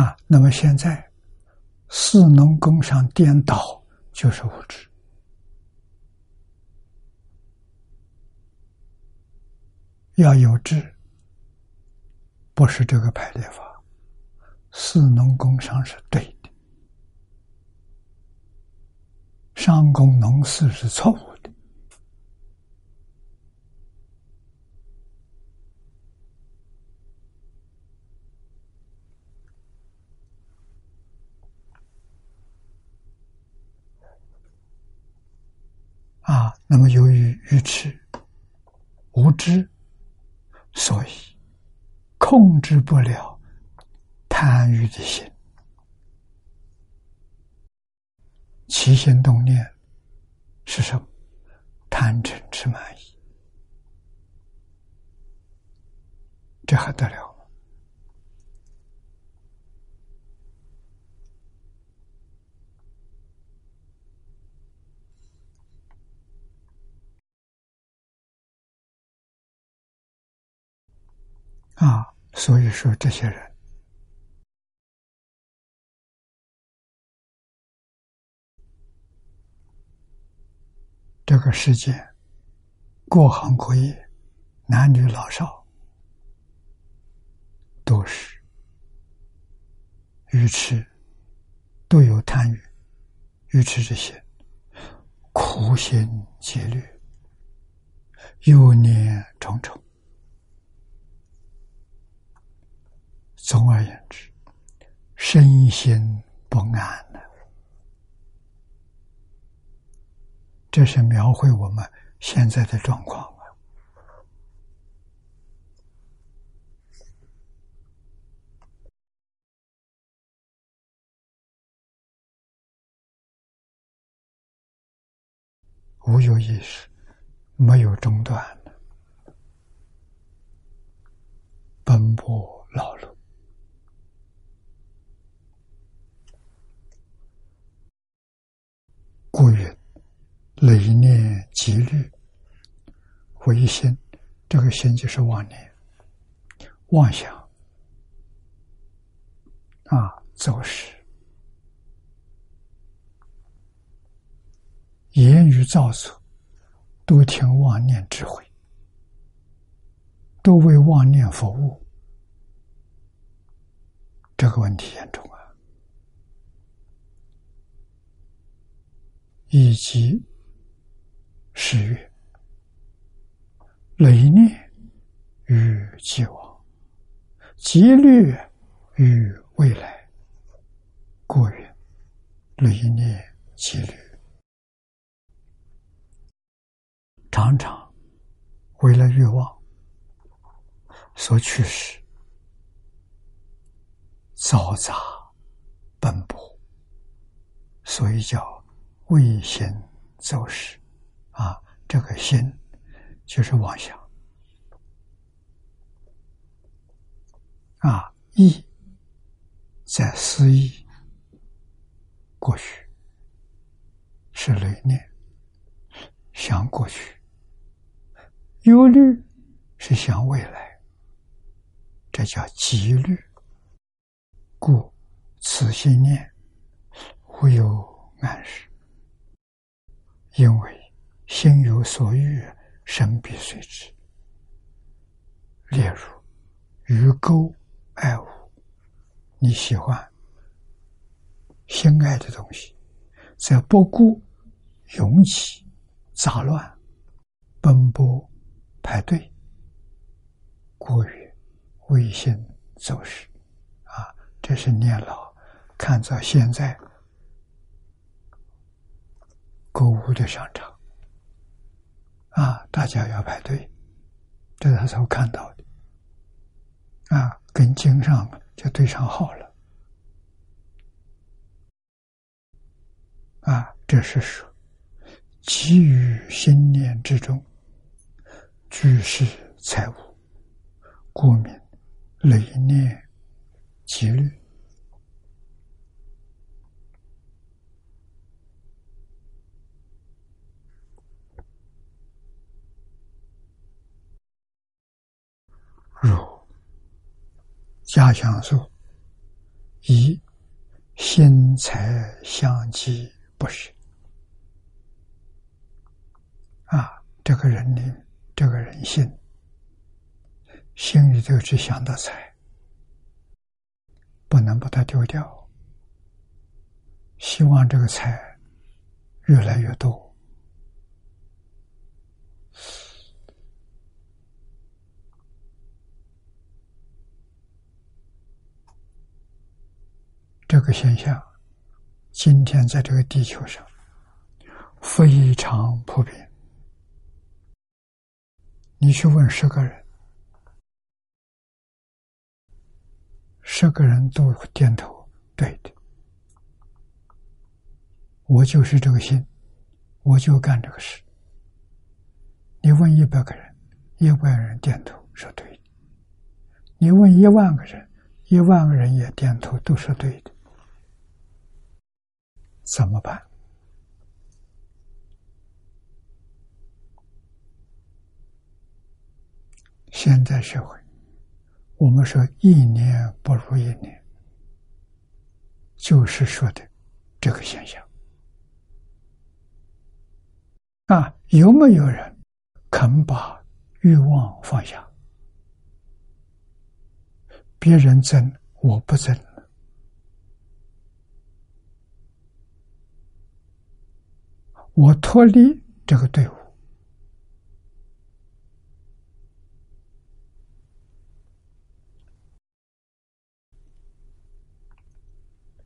啊！那么现在士农工商颠倒。就是物质，要有智，不是这个排列法，士农工商是对的，商工农事是错误的。啊，那么由于愚痴、无知，所以控制不了贪欲的心，起心动念是什么？贪嗔痴慢疑，这还得了？啊，所以说这些人，这个世界各行各业，男女老少，都是愚痴，都有贪欲、愚痴这些苦心积虑，忧念重重。总而言之，身心不安的。这是描绘我们现在的状况啊。无有意识，没有中断的奔波劳碌。故曰：累念积虑为心，这个心就是妄念、妄想啊，走失，言语造作都听妄念智慧，都为妄念服务，这个问题严重啊。以及十月，雷念与既往，积虑与未来，过远，雷念积虑，常常为了欲望所驱使，嘈杂奔波，所以叫。为心做事，啊，这个心就是妄想，啊，意在思意过去是累念，想过去，忧虑是想未来，这叫积虑，故此心念会有暗示。因为心有所欲，身必随之。例如，鱼钩爱物，你喜欢心爱的东西，则不顾勇气、杂乱、奔波、排队，过于危险走失啊！这是年老看着现在。购物的商场。啊，大家要排队，这是他才看到的。啊，跟经上就对上号了。啊，这是说基于心念之中，具是财物，故名累念积虑。如家乡说：“以心财相继不是啊，这个人呢，这个人心心里头只想到财，不能把它丢掉，希望这个财越来越多。”这个现象，今天在这个地球上非常普遍。你去问十个人，十个人都点头，对的。我就是这个心，我就干这个事，你问一百个人，一百人点头是对的；你问一万个人，一万个人也点头都是对的。怎么办？现在社会，我们说一年不如一年，就是说的这个现象。啊，有没有人肯把欲望放下？别人争，我不争了。我脱离这个队伍，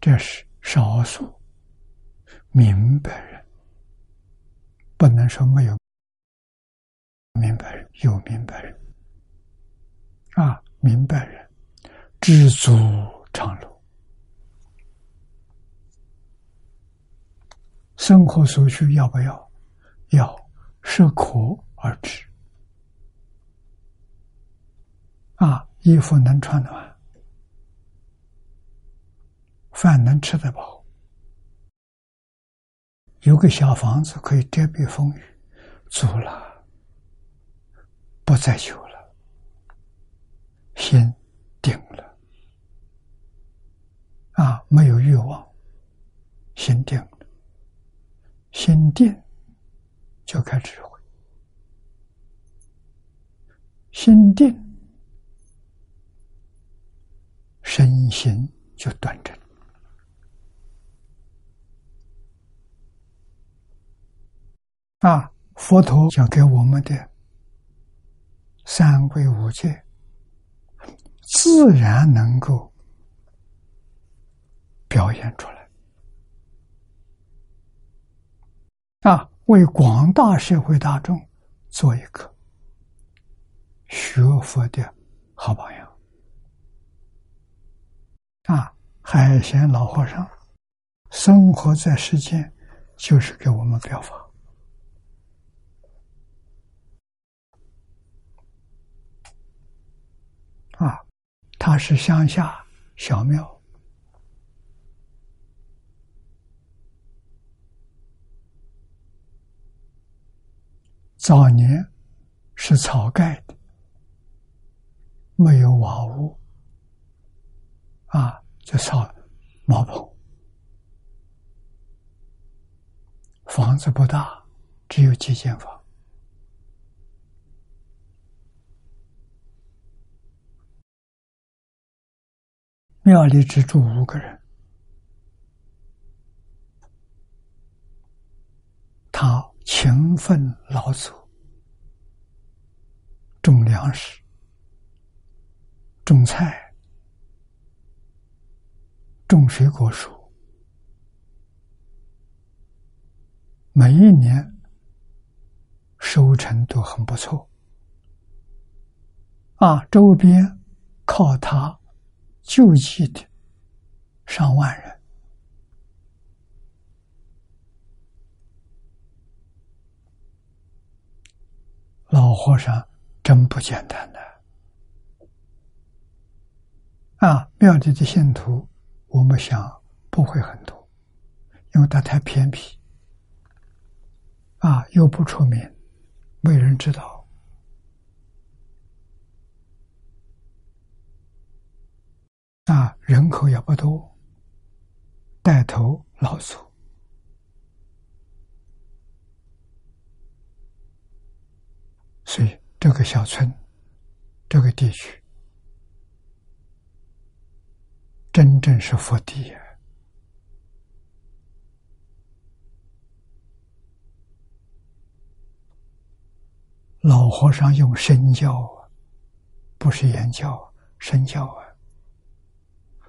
这是少数明白人。不能说没有明白人，有明白人啊！明白人知足常乐，生活所需要不要？要，适可而止啊！衣服能穿暖，饭能吃得饱。有个小房子可以遮蔽风雨，足了，不再求了，心定了，啊，没有欲望，心定，心定就开智慧，心定身心就端正。啊，佛陀讲给我们的三归五戒，自然能够表现出来。啊，为广大社会大众做一个学佛的好榜样。啊，海贤老和尚生活在世间，就是给我们表法。啊，他是乡下小庙，早年是草盖的，没有瓦屋，啊，就草茅棚，房子不大，只有几间房。庙里只住五个人，他勤奋劳作，种粮食、种菜、种水果树，每一年收成都很不错。啊，周边靠他。救济的上万人，老和尚真不简单的啊！庙里的信徒，我们想不会很多，因为他太偏僻啊，又不出名，没人知道。啊，人口也不多，带头老祖，所以这个小村，这个地区，真正是福地呀！老和尚用身教啊，不是言教啊，身教啊。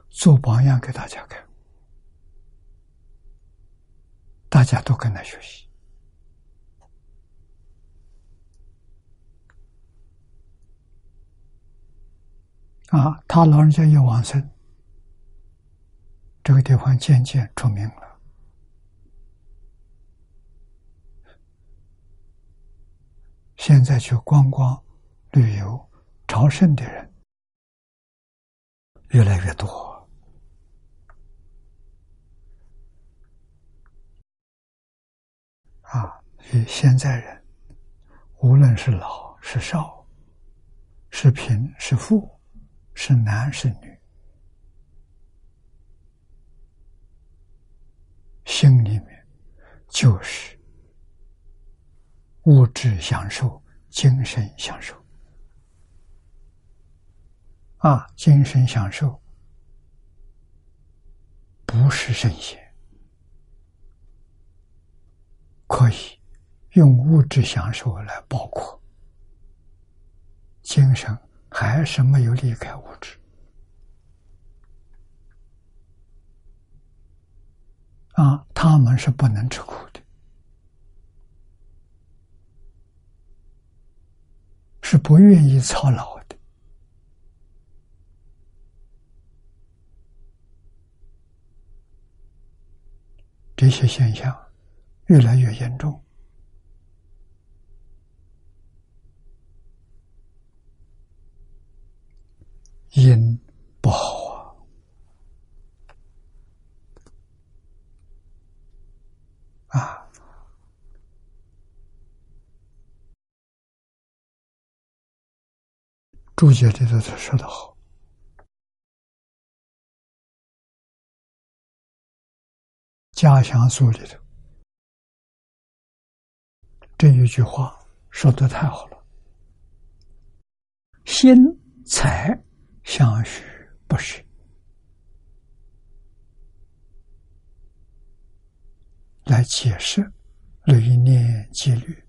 做榜样给大家看，大家都跟他学习啊！他老人家一往生，这个地方渐渐出名了。现在去观光、旅游、朝圣的人越来越多啊！所以现在人，无论是老是少，是贫是富，是男是女，心里面就是。物质享受，精神享受，啊，精神享受不是圣贤，可以用物质享受来包括，精神还是没有离开物质，啊，他们是不能吃苦的。是不愿意操劳的，这些现象越来越严重，因不好啊！啊。注解里头说的好，《家乡书》里头这一句话说的太好了：“心财相许不是。”来解释累念戒律，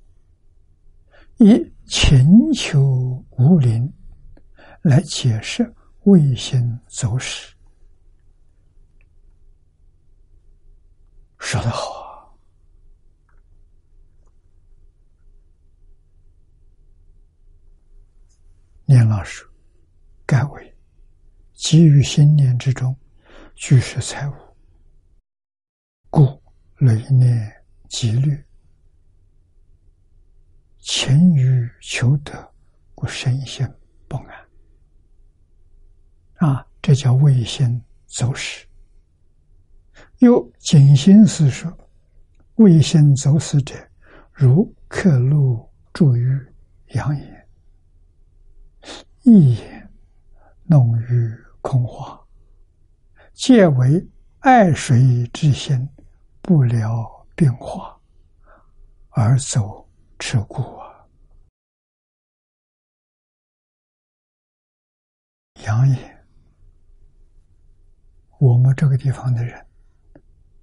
以请求无灵。来解释卫星走势，说得好啊！念老师，盖为基于心念之中，具是财物，故累念积虑，勤于求得，故身心不安。啊，这叫卫星走势。又景心思说：“卫星走势者，如刻录注于阳也，一眼弄于空花，皆为爱水之心，不了变化，而走持故啊。”阳眼。我们这个地方的人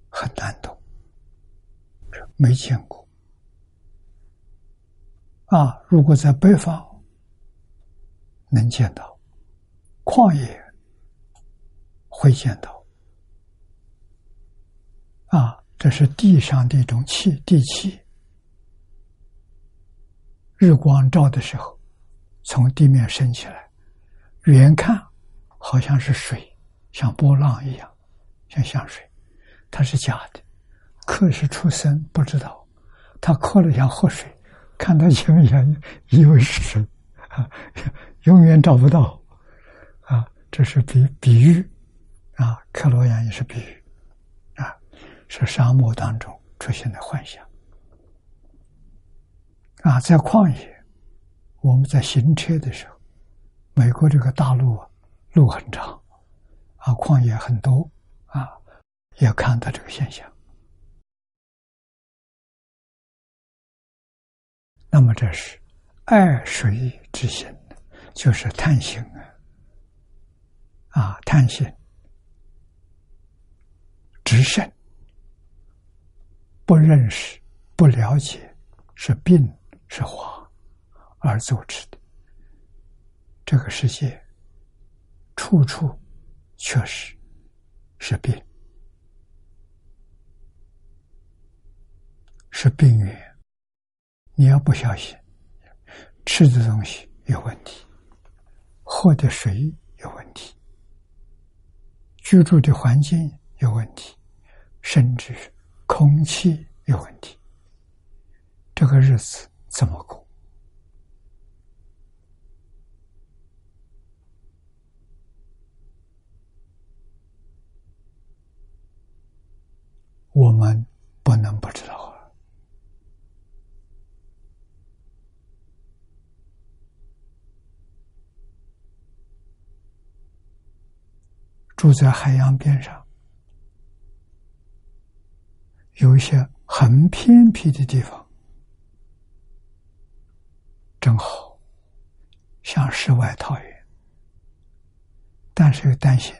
很难懂，没见过啊。如果在北方能见到，旷野会见到啊。这是地上的一种气，地气。日光照的时候，从地面升起来，远看好像是水。像波浪一样，像香水，它是假的。客是出生不知道，他渴了想喝水，看他亲眼以为是水，啊，永远找不到，这是比比喻，啊，克罗眼也是比喻，啊，是沙漠当中出现的幻象，啊，在旷野，我们在行车的时候，美国这个大陆路很长。啊，旷野很多。啊，也看到这个现象。那么这是爱水之心，就是贪心啊，啊，贪心直胜，不认识、不了解，是病是花而造成的。这个世界处处。确实是病，是病源。你要不小心，吃的东西有问题，喝的水有问题，居住的环境有问题，甚至空气有问题。这个日子怎么过？我们不能不知道。住在海洋边上，有一些很偏僻的地方，正好向世外桃源，但是又担心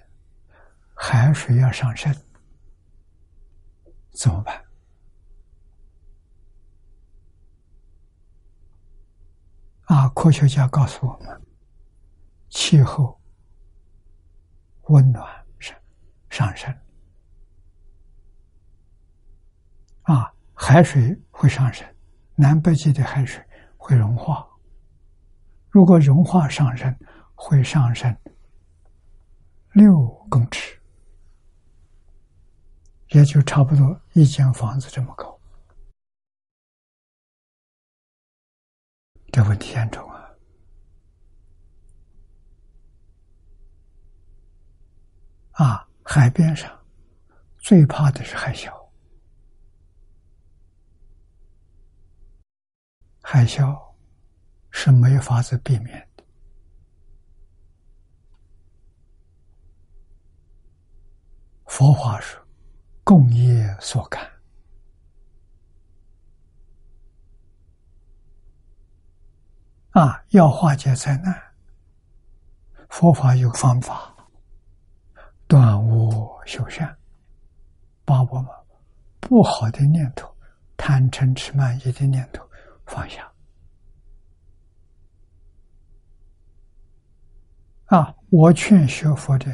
海水要上升。怎么办？啊，科学家告诉我们，气候温暖上上升，啊，海水会上升，南北极的海水会融化。如果融化上升，会上升六公尺。也就差不多一间房子这么高，这问题严重啊！海边上最怕的是海啸，海啸是没法子避免的。佛法说。共业所感啊，要化解灾难，佛法有方法，断恶修善，把我们不好的念头、贪嗔痴慢疑的念头放下。啊，我劝学佛的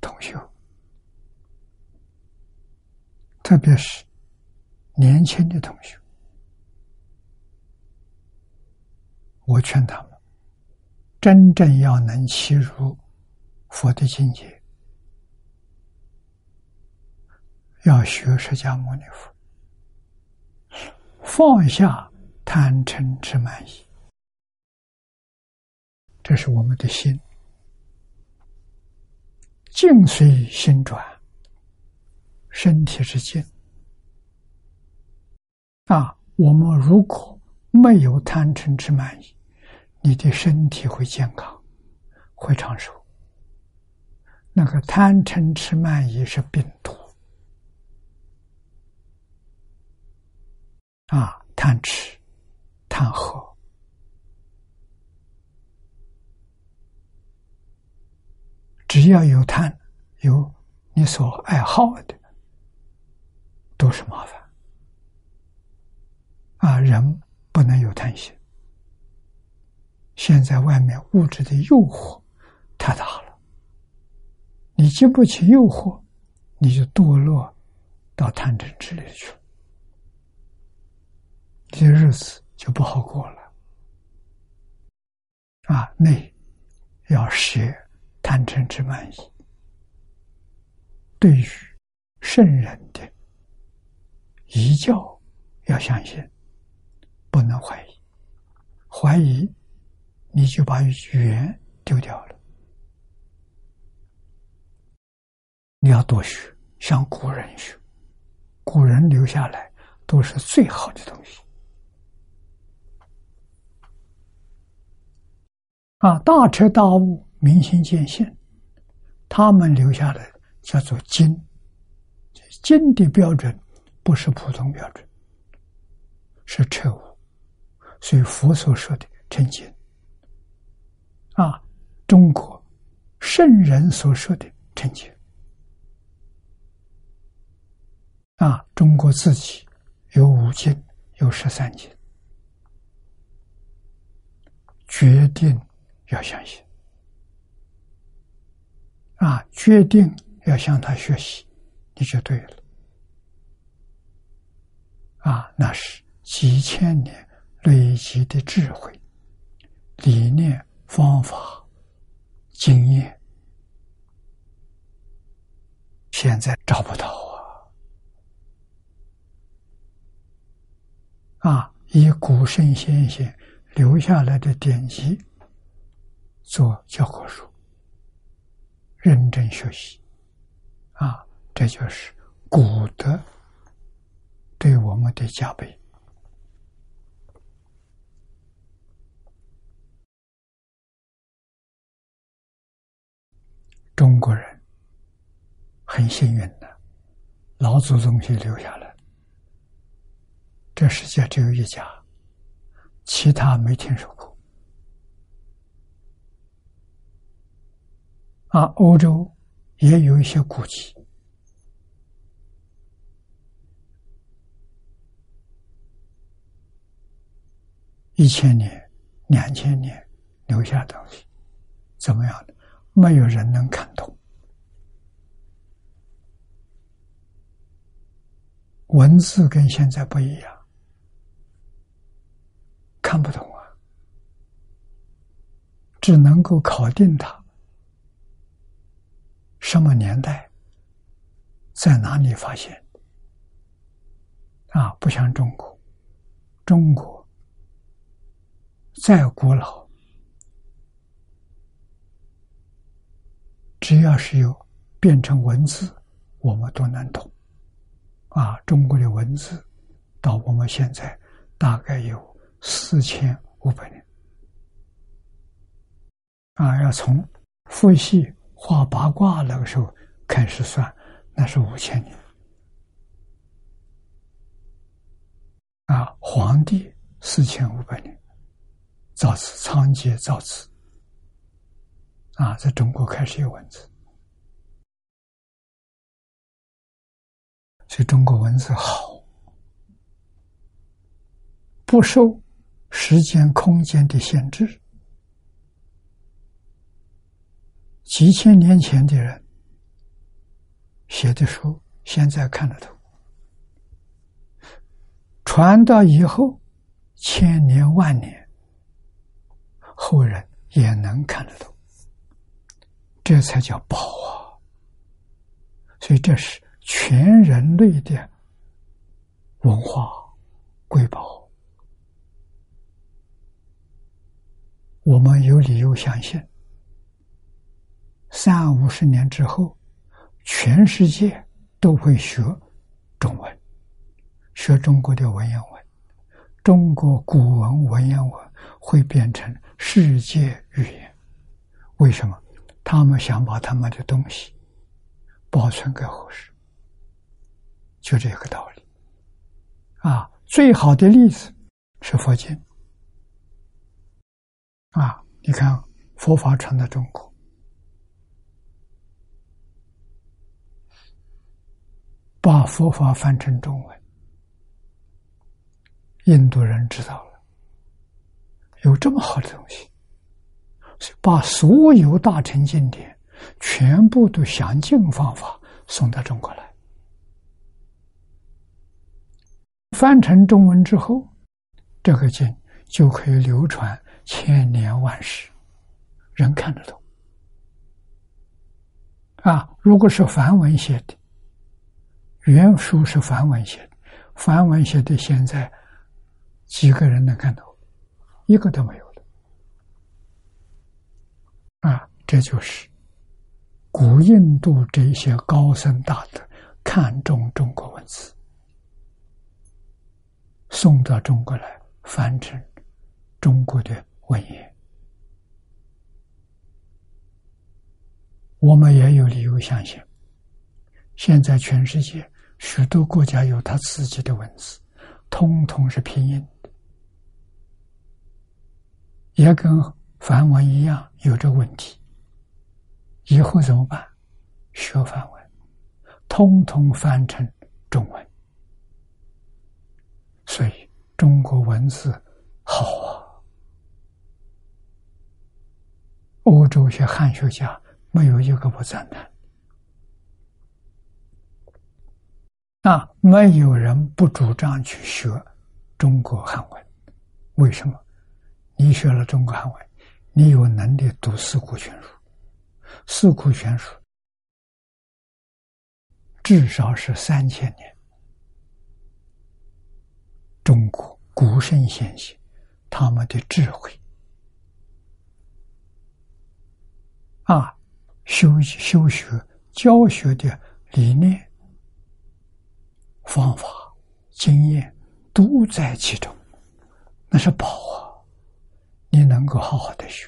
同学。特别是年轻的同学，我劝他们真正要能契入佛的境界，要学释迦牟尼佛，放下贪嗔痴慢疑，这是我们的心，静随心转。身体是静啊！我们如果没有贪嗔痴慢疑，你的身体会健康，会长寿。那个贪嗔痴慢疑是病毒啊！贪吃、贪喝，只要有贪，有你所爱好的。都是麻烦啊！人不能有贪心。现在外面物质的诱惑太大了，你经不起诱惑，你就堕落到贪嗔痴里去了，这些日子就不好过了。啊，内要学贪嗔痴慢疑，对于圣人的。一教要相信，不能怀疑。怀疑，你就把语言丢掉了。你要多学，向古人学，古人留下来都是最好的东西。啊，大彻大悟，明心见性，他们留下来叫做经，经的标准。不是普通标准，是彻悟，所以佛所说的成经啊，中国圣人所说的成经啊，中国自己有五经，有十三经，决定要相信啊，决定要向他学习，你就对了。啊，那是几千年累积的智慧、理念、方法、经验，现在找不到啊！啊，以古圣先贤留下来的典籍做教科书，认真学习，啊，这就是古德对我们的加倍。中国人很幸运的，老祖宗就留下来。这世界只有一家，其他没听说过。啊，欧洲也有一些古籍，一千年、两千年留下东西，怎么样的？没有人能看懂，文字跟现在不一样，看不懂啊，只能够考定它什么年代，在哪里发现啊？不像中国，中国再古老。只要是有变成文字，我们都能懂。啊，中国的文字到我们现在大概有四千五百年。啊，要从伏羲画八卦那个时候开始算，那是五千年。啊，黄帝四千五百年，造字仓颉造字。啊，在中国开始有文字，所以中国文字好，不受时间、空间的限制。几千年前的人写的书，现在看得懂；传到以后，千年万年，后人也能看得懂。这才叫宝啊！所以这是全人类的文化瑰宝。我们有理由相信，三五十年之后，全世界都会学中文，学中国的文言文，中国古文文言文会变成世界语言。为什么？他们想把他们的东西保存给后世，就这个道理。啊，最好的例子是佛经。啊，你看佛法传到中国，把佛法翻成中文，印度人知道了，有这么好的东西。把所有大乘经典全部都详尽方法送到中国来，翻成中文之后，这个经就可以流传千年万世，人看得懂。啊，如果是梵文写的，原书是梵文写的，梵文写的现在几个人能看懂？一个都没有了。啊，这就是古印度这些高僧大德看重中国文字，送到中国来翻成中国的文言。我们也有理由相信，现在全世界许多国家有他自己的文字，通通是拼音的，也跟。梵文一样有这问题，以后怎么办？学梵文，通通翻成中文。所以中国文字好啊！欧洲些汉学家没有一个不赞叹，啊，没有人不主张去学中国汉文。为什么？你学了中国汉文？你有能力读四库全书，四库全书至少是三千年，中国古圣先贤他们的智慧啊，修修学教学的理念方法、经验都在其中，那是宝啊！你能够好好的学，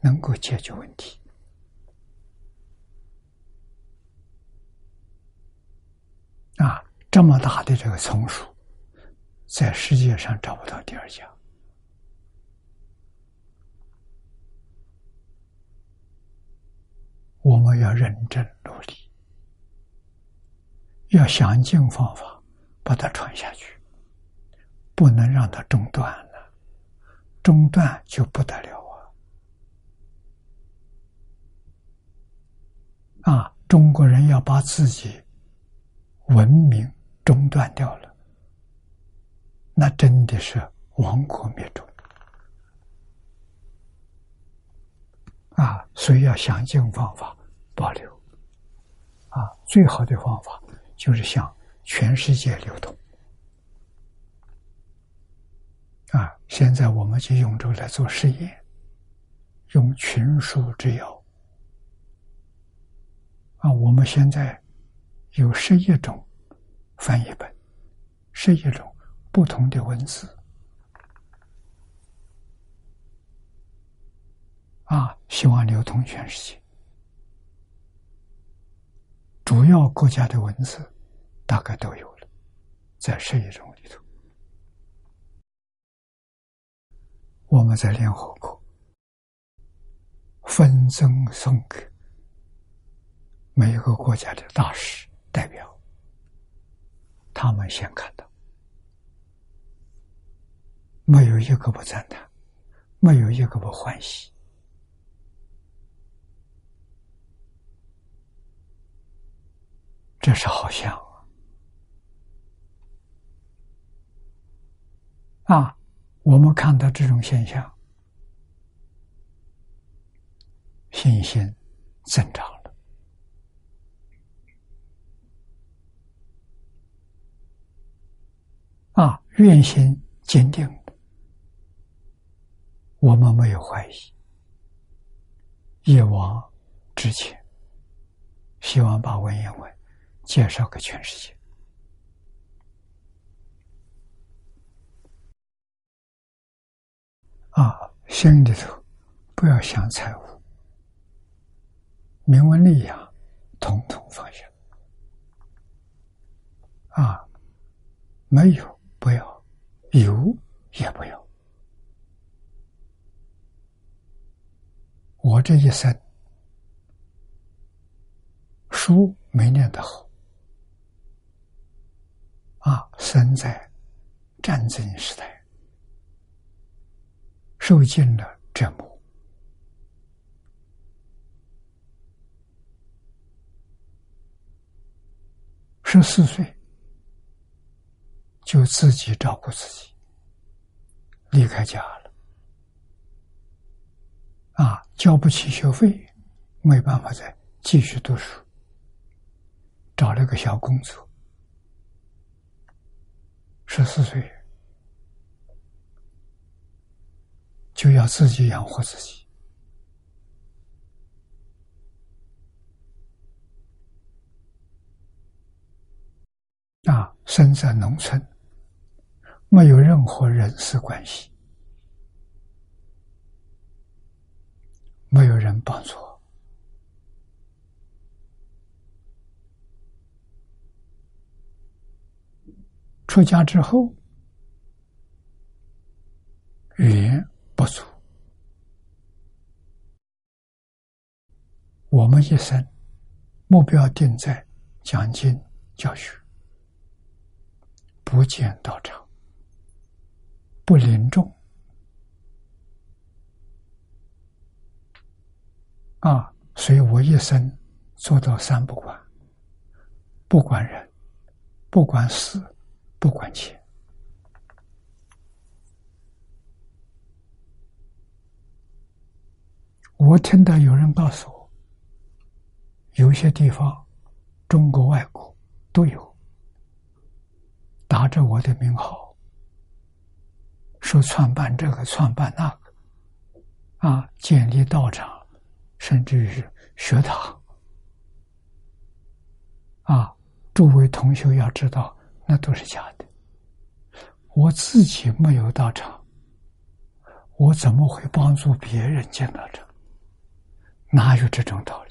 能够解决问题啊！这么大的这个丛书，在世界上找不到第二家。我们要认真努力，要想尽方法把它传下去，不能让它中断了，中断就不得了啊！啊，中国人要把自己文明中断掉了，那真的是亡国灭种。啊，所以要想尽方法保留。啊，最好的方法就是想全世界流通。啊，现在我们就用这个来做实验，用群书之友。啊，我们现在有十一种翻译本，十一种不同的文字。啊，希望流通全世界。主要国家的文字大概都有了，在十一种里头。我们在联合国分赠送给每一个国家的大使代表，他们先看到，没有一个不赞叹，没有一个不欢喜。这是好像啊！我们看到这种现象，信心增长了啊，愿心坚定了，我们没有怀疑，一往直前，希望把文言文。介绍给全世界啊！心里头不要想财务、名闻利养，统统放下啊！没有不要，有也不要。我这一生书没念得好。啊，生在战争时代，受尽了折磨。十四岁就自己照顾自己，离开家了。啊，交不起学费，没办法再继续读书，找了个小工作。十四岁就要自己养活自己啊！生在农村，没有任何人事关系，没有人帮助。出家之后，语言我们一生目标定在讲经教学，不见道场，不临众啊！所以我一生做到三不管：不管人，不管事。不管钱，我听到有人告诉我，有些地方，中国外国都有打着我的名号，说创办这个，创办那个，啊，建立道场，甚至于学堂，啊，诸位同学要知道。那都是假的。我自己没有到场，我怎么会帮助别人建道场？哪有这种道理？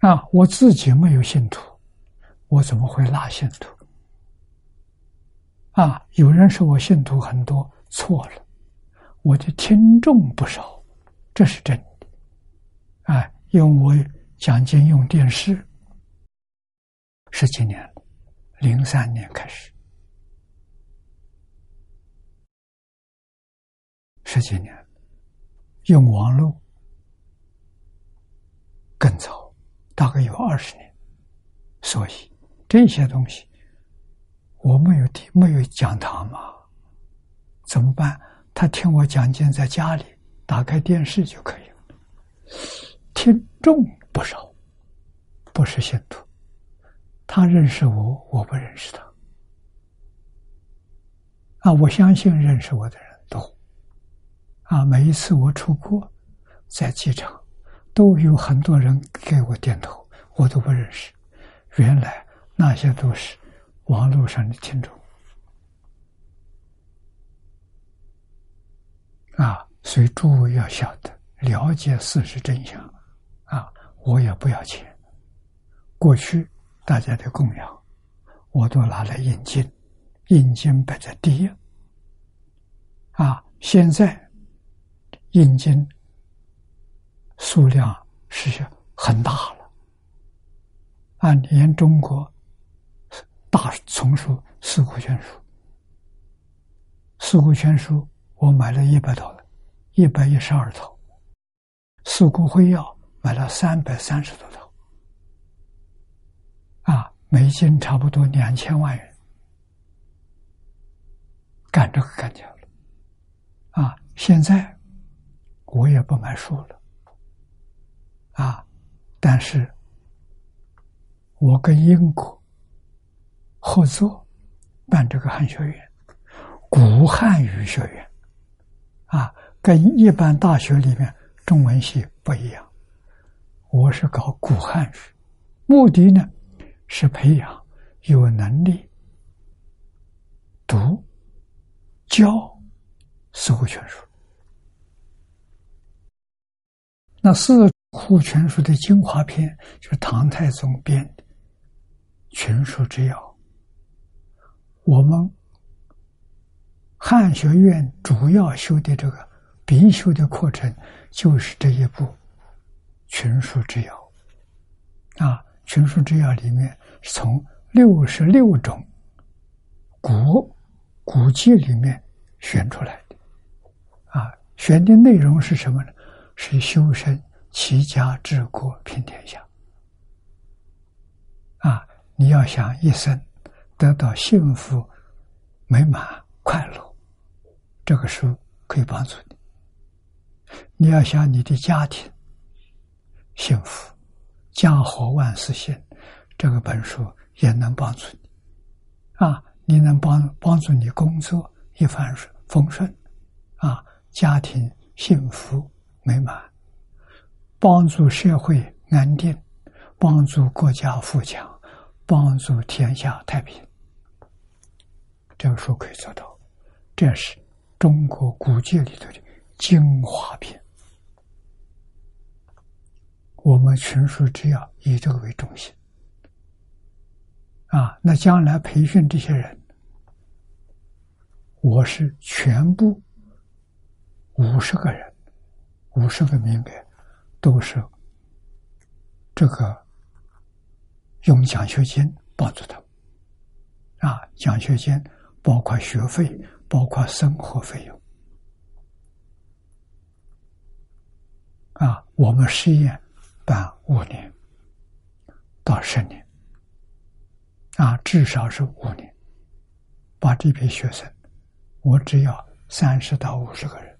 啊，我自己没有信徒，我怎么会拉信徒？啊，有人说我信徒很多，错了，我的听众不少，这是真的。啊，因为我讲经用电视十几年了，零三年开始，十几年，用网络更早。大概有二十年，所以这些东西我没有听，没有讲堂嘛，怎么办？他听我讲经，在家里打开电视就可以了。听众不少，不是信徒，他认识我，我不认识他。啊，我相信认识我的人多。啊，每一次我出国，在机场。都有很多人给我点头，我都不认识。原来那些都是网络上的听众啊！所以诸位要晓得，了解事实真相啊！我也不要钱，过去大家的供养，我都拿来印经，印经摆在第一啊！现在印经。数量是很大了，啊，连中国大丛书《四库全书》，《四库全书》我买了一百套，一百一十二套，《四库会要》买了三百三十多套，啊，每斤差不多两千万元，干这个干掉了，啊，现在我也不买书了。啊！但是，我跟英国合作办这个汉学院，古汉语学院，啊，跟一般大学里面中文系不一样。我是搞古汉语，目的呢是培养有能力读教四库全书。那四。《护全书》的精华篇就是唐太宗编的全书之要。我们汉学院主要修的这个必修的课程，就是这一部《群书之要》啊，《群书之要》里面从六十六种古古籍里面选出来的啊，选的内容是什么呢？是修身。齐家治国平天下，啊！你要想一生得到幸福、美满、快乐，这个书可以帮助你；你要想你的家庭幸福、家和万事兴，这个本书也能帮助你。啊，你能帮帮助你工作一帆风顺，啊，家庭幸福美满。帮助社会安定，帮助国家富强，帮助天下太平。这个书可以做到，这是中国古籍里头的精华篇。我们群书只要以这个为中心啊，那将来培训这些人，我是全部五十个人，五十个名额。都是这个用奖学金帮助他啊，奖学金包括学费，包括生活费用啊。我们实验办五年到十年啊，至少是五年，把这批学生，我只要三十到五十个人，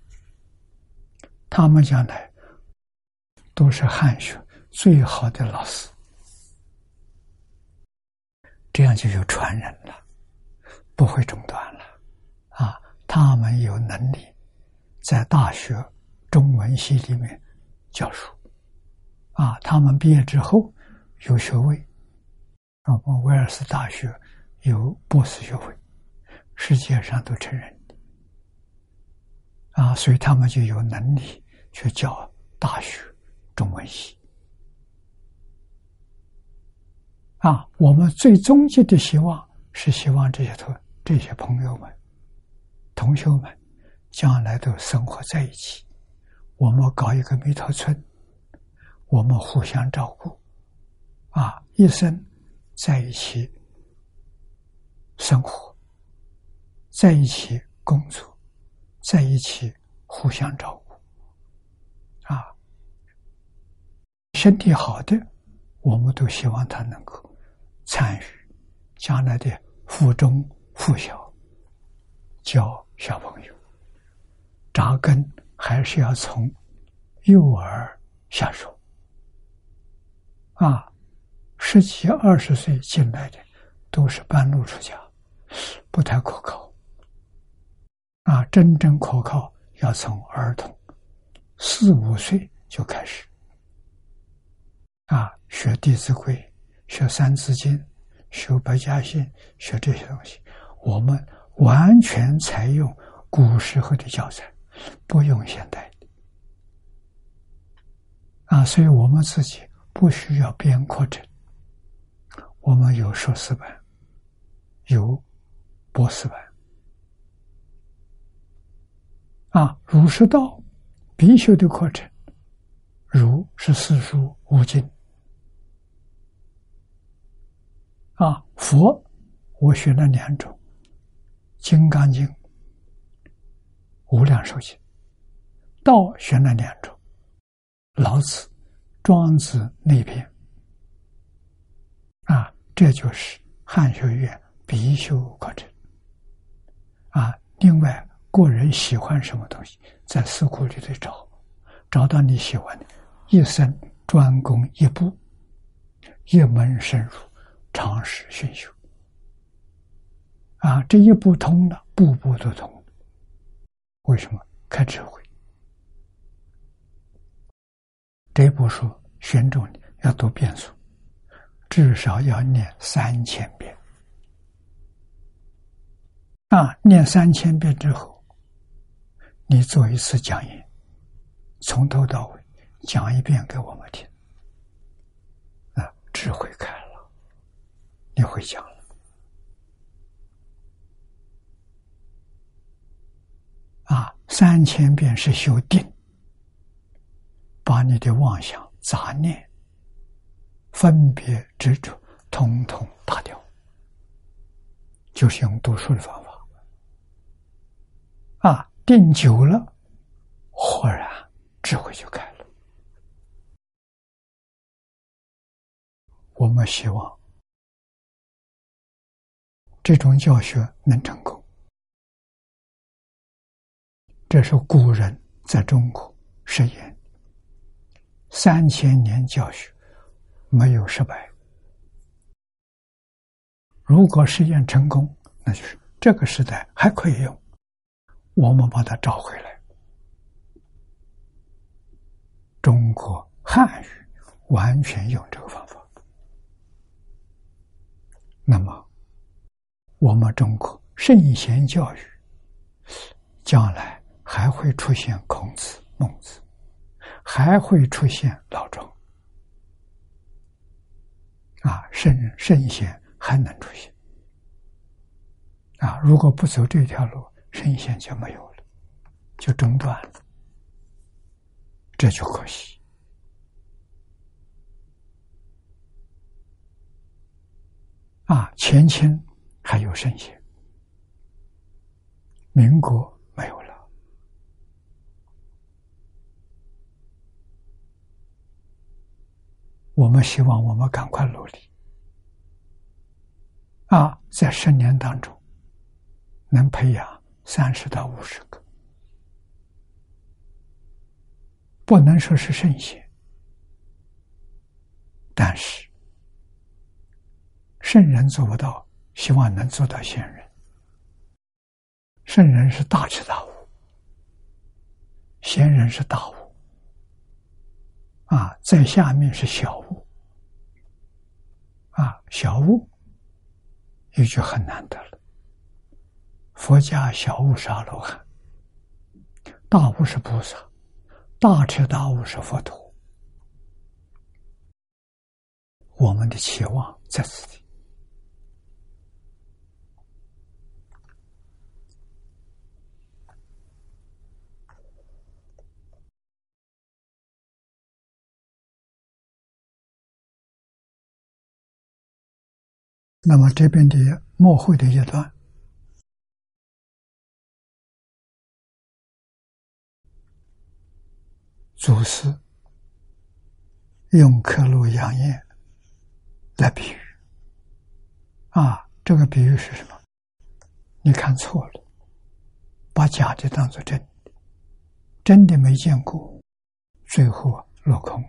他们将来。都是汉学最好的老师，这样就有传人了，不会中断了。啊，他们有能力在大学中文系里面教书，啊，他们毕业之后有学位，啊，我威尔斯大学有博士学位，世界上都承认啊，所以他们就有能力去教大学。中文系啊。我们最终极的希望是希望这些同这些朋友们、同学们将来都生活在一起。我们搞一个弥陀村，我们互相照顾，啊，一生在一起生活，在一起工作，在一起互相照顾，啊，身体好的，我们都希望他能够参与将来的附中附小教小朋友扎根。还是要从幼儿下手啊！十几二十岁进来的都是半路出家，不太可靠啊！真正可靠要从儿童四五岁就开始啊，学《弟子规》、学《三字经》、学《百家姓》、学这些东西，我们完全采用古时候的教材。不用现代的啊，所以我们自己不需要编课程，我们有硕士班，有博士班啊。儒释道必修的课程，儒是四书五经啊，佛我学了两种，《金刚经》。无量寿经，道选了两种，老子、庄子那篇，啊，这就是汉学院必修课程。啊，另外个人喜欢什么东西，在四库里头找，找到你喜欢的，一生专攻一部，一门深入，常识熏修。啊，这一步通了，步步都通。为什么开智慧？这部书选中你要读遍数，至少要念三千遍。啊，念三千遍之后，你做一次讲演，从头到尾讲一遍给我们听。啊，智慧开了，你会讲了。啊，三千遍是修定，把你的妄想、杂念、分别执着，统统打掉，就是用读书的方法。啊，定久了，豁然智慧就开了。我们希望这种教学能成功。这是古人在中国实验三千年教学没有失败。如果实验成功，那就是这个时代还可以用，我们把它找回来。中国汉语完全用这个方法，那么我们中国圣贤教育将来。还会出现孔子、孟子，还会出现老庄，啊，圣圣贤还能出现，啊，如果不走这条路，圣贤就没有了，就中断了，这就可惜。啊，前清还有圣贤，民国没有了。我们希望我们赶快努力。啊，在十年当中能培养三十到五十个，不能说是圣贤，但是圣人做不到，希望能做到贤人。圣人是大彻大悟，贤人是大悟。啊，在下面是小悟，啊，小悟也就很难得了。佛家小悟是阿罗汉，大悟是菩萨，大彻大悟是佛陀。我们的期望在此地。那么这边的末会的一段，祖师用刻录杨艳来比喻，啊，这个比喻是什么？你看错了，把假的当做真的，真的没见过，最后落空。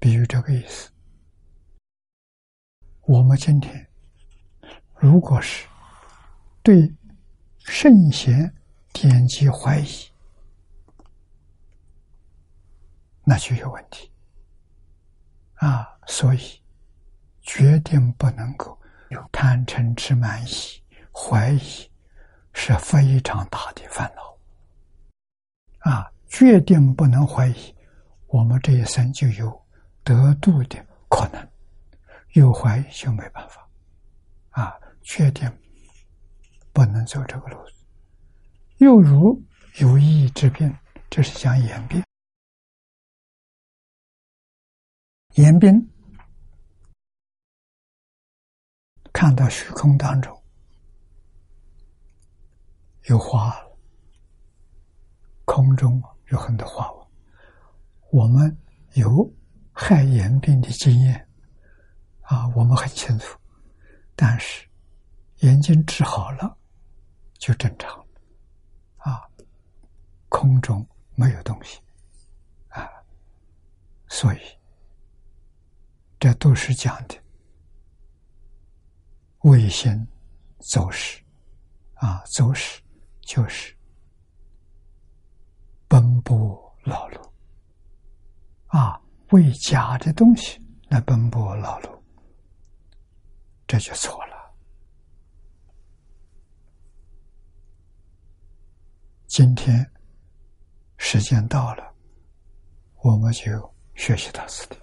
比喻这个意思。我们今天如果是对圣贤点击怀疑，那就有问题啊！所以决定不能够有贪嗔痴慢疑，怀疑是非常大的烦恼啊！决定不能怀疑，我们这一生就有。得度的可能，有怀疑就没办法，啊，确定不能走这个路。又如有意义之变，这是讲演变。演变看到虚空当中有花，空中有很多花纹，我们有。害眼病的经验啊，我们很清楚。但是眼睛治好了就正常了啊，空中没有东西啊，所以这都是讲的卫星走势啊，走势就是奔波劳碌啊。为假的东西来奔波劳碌，这就错了。今天时间到了，我们就学习到此地。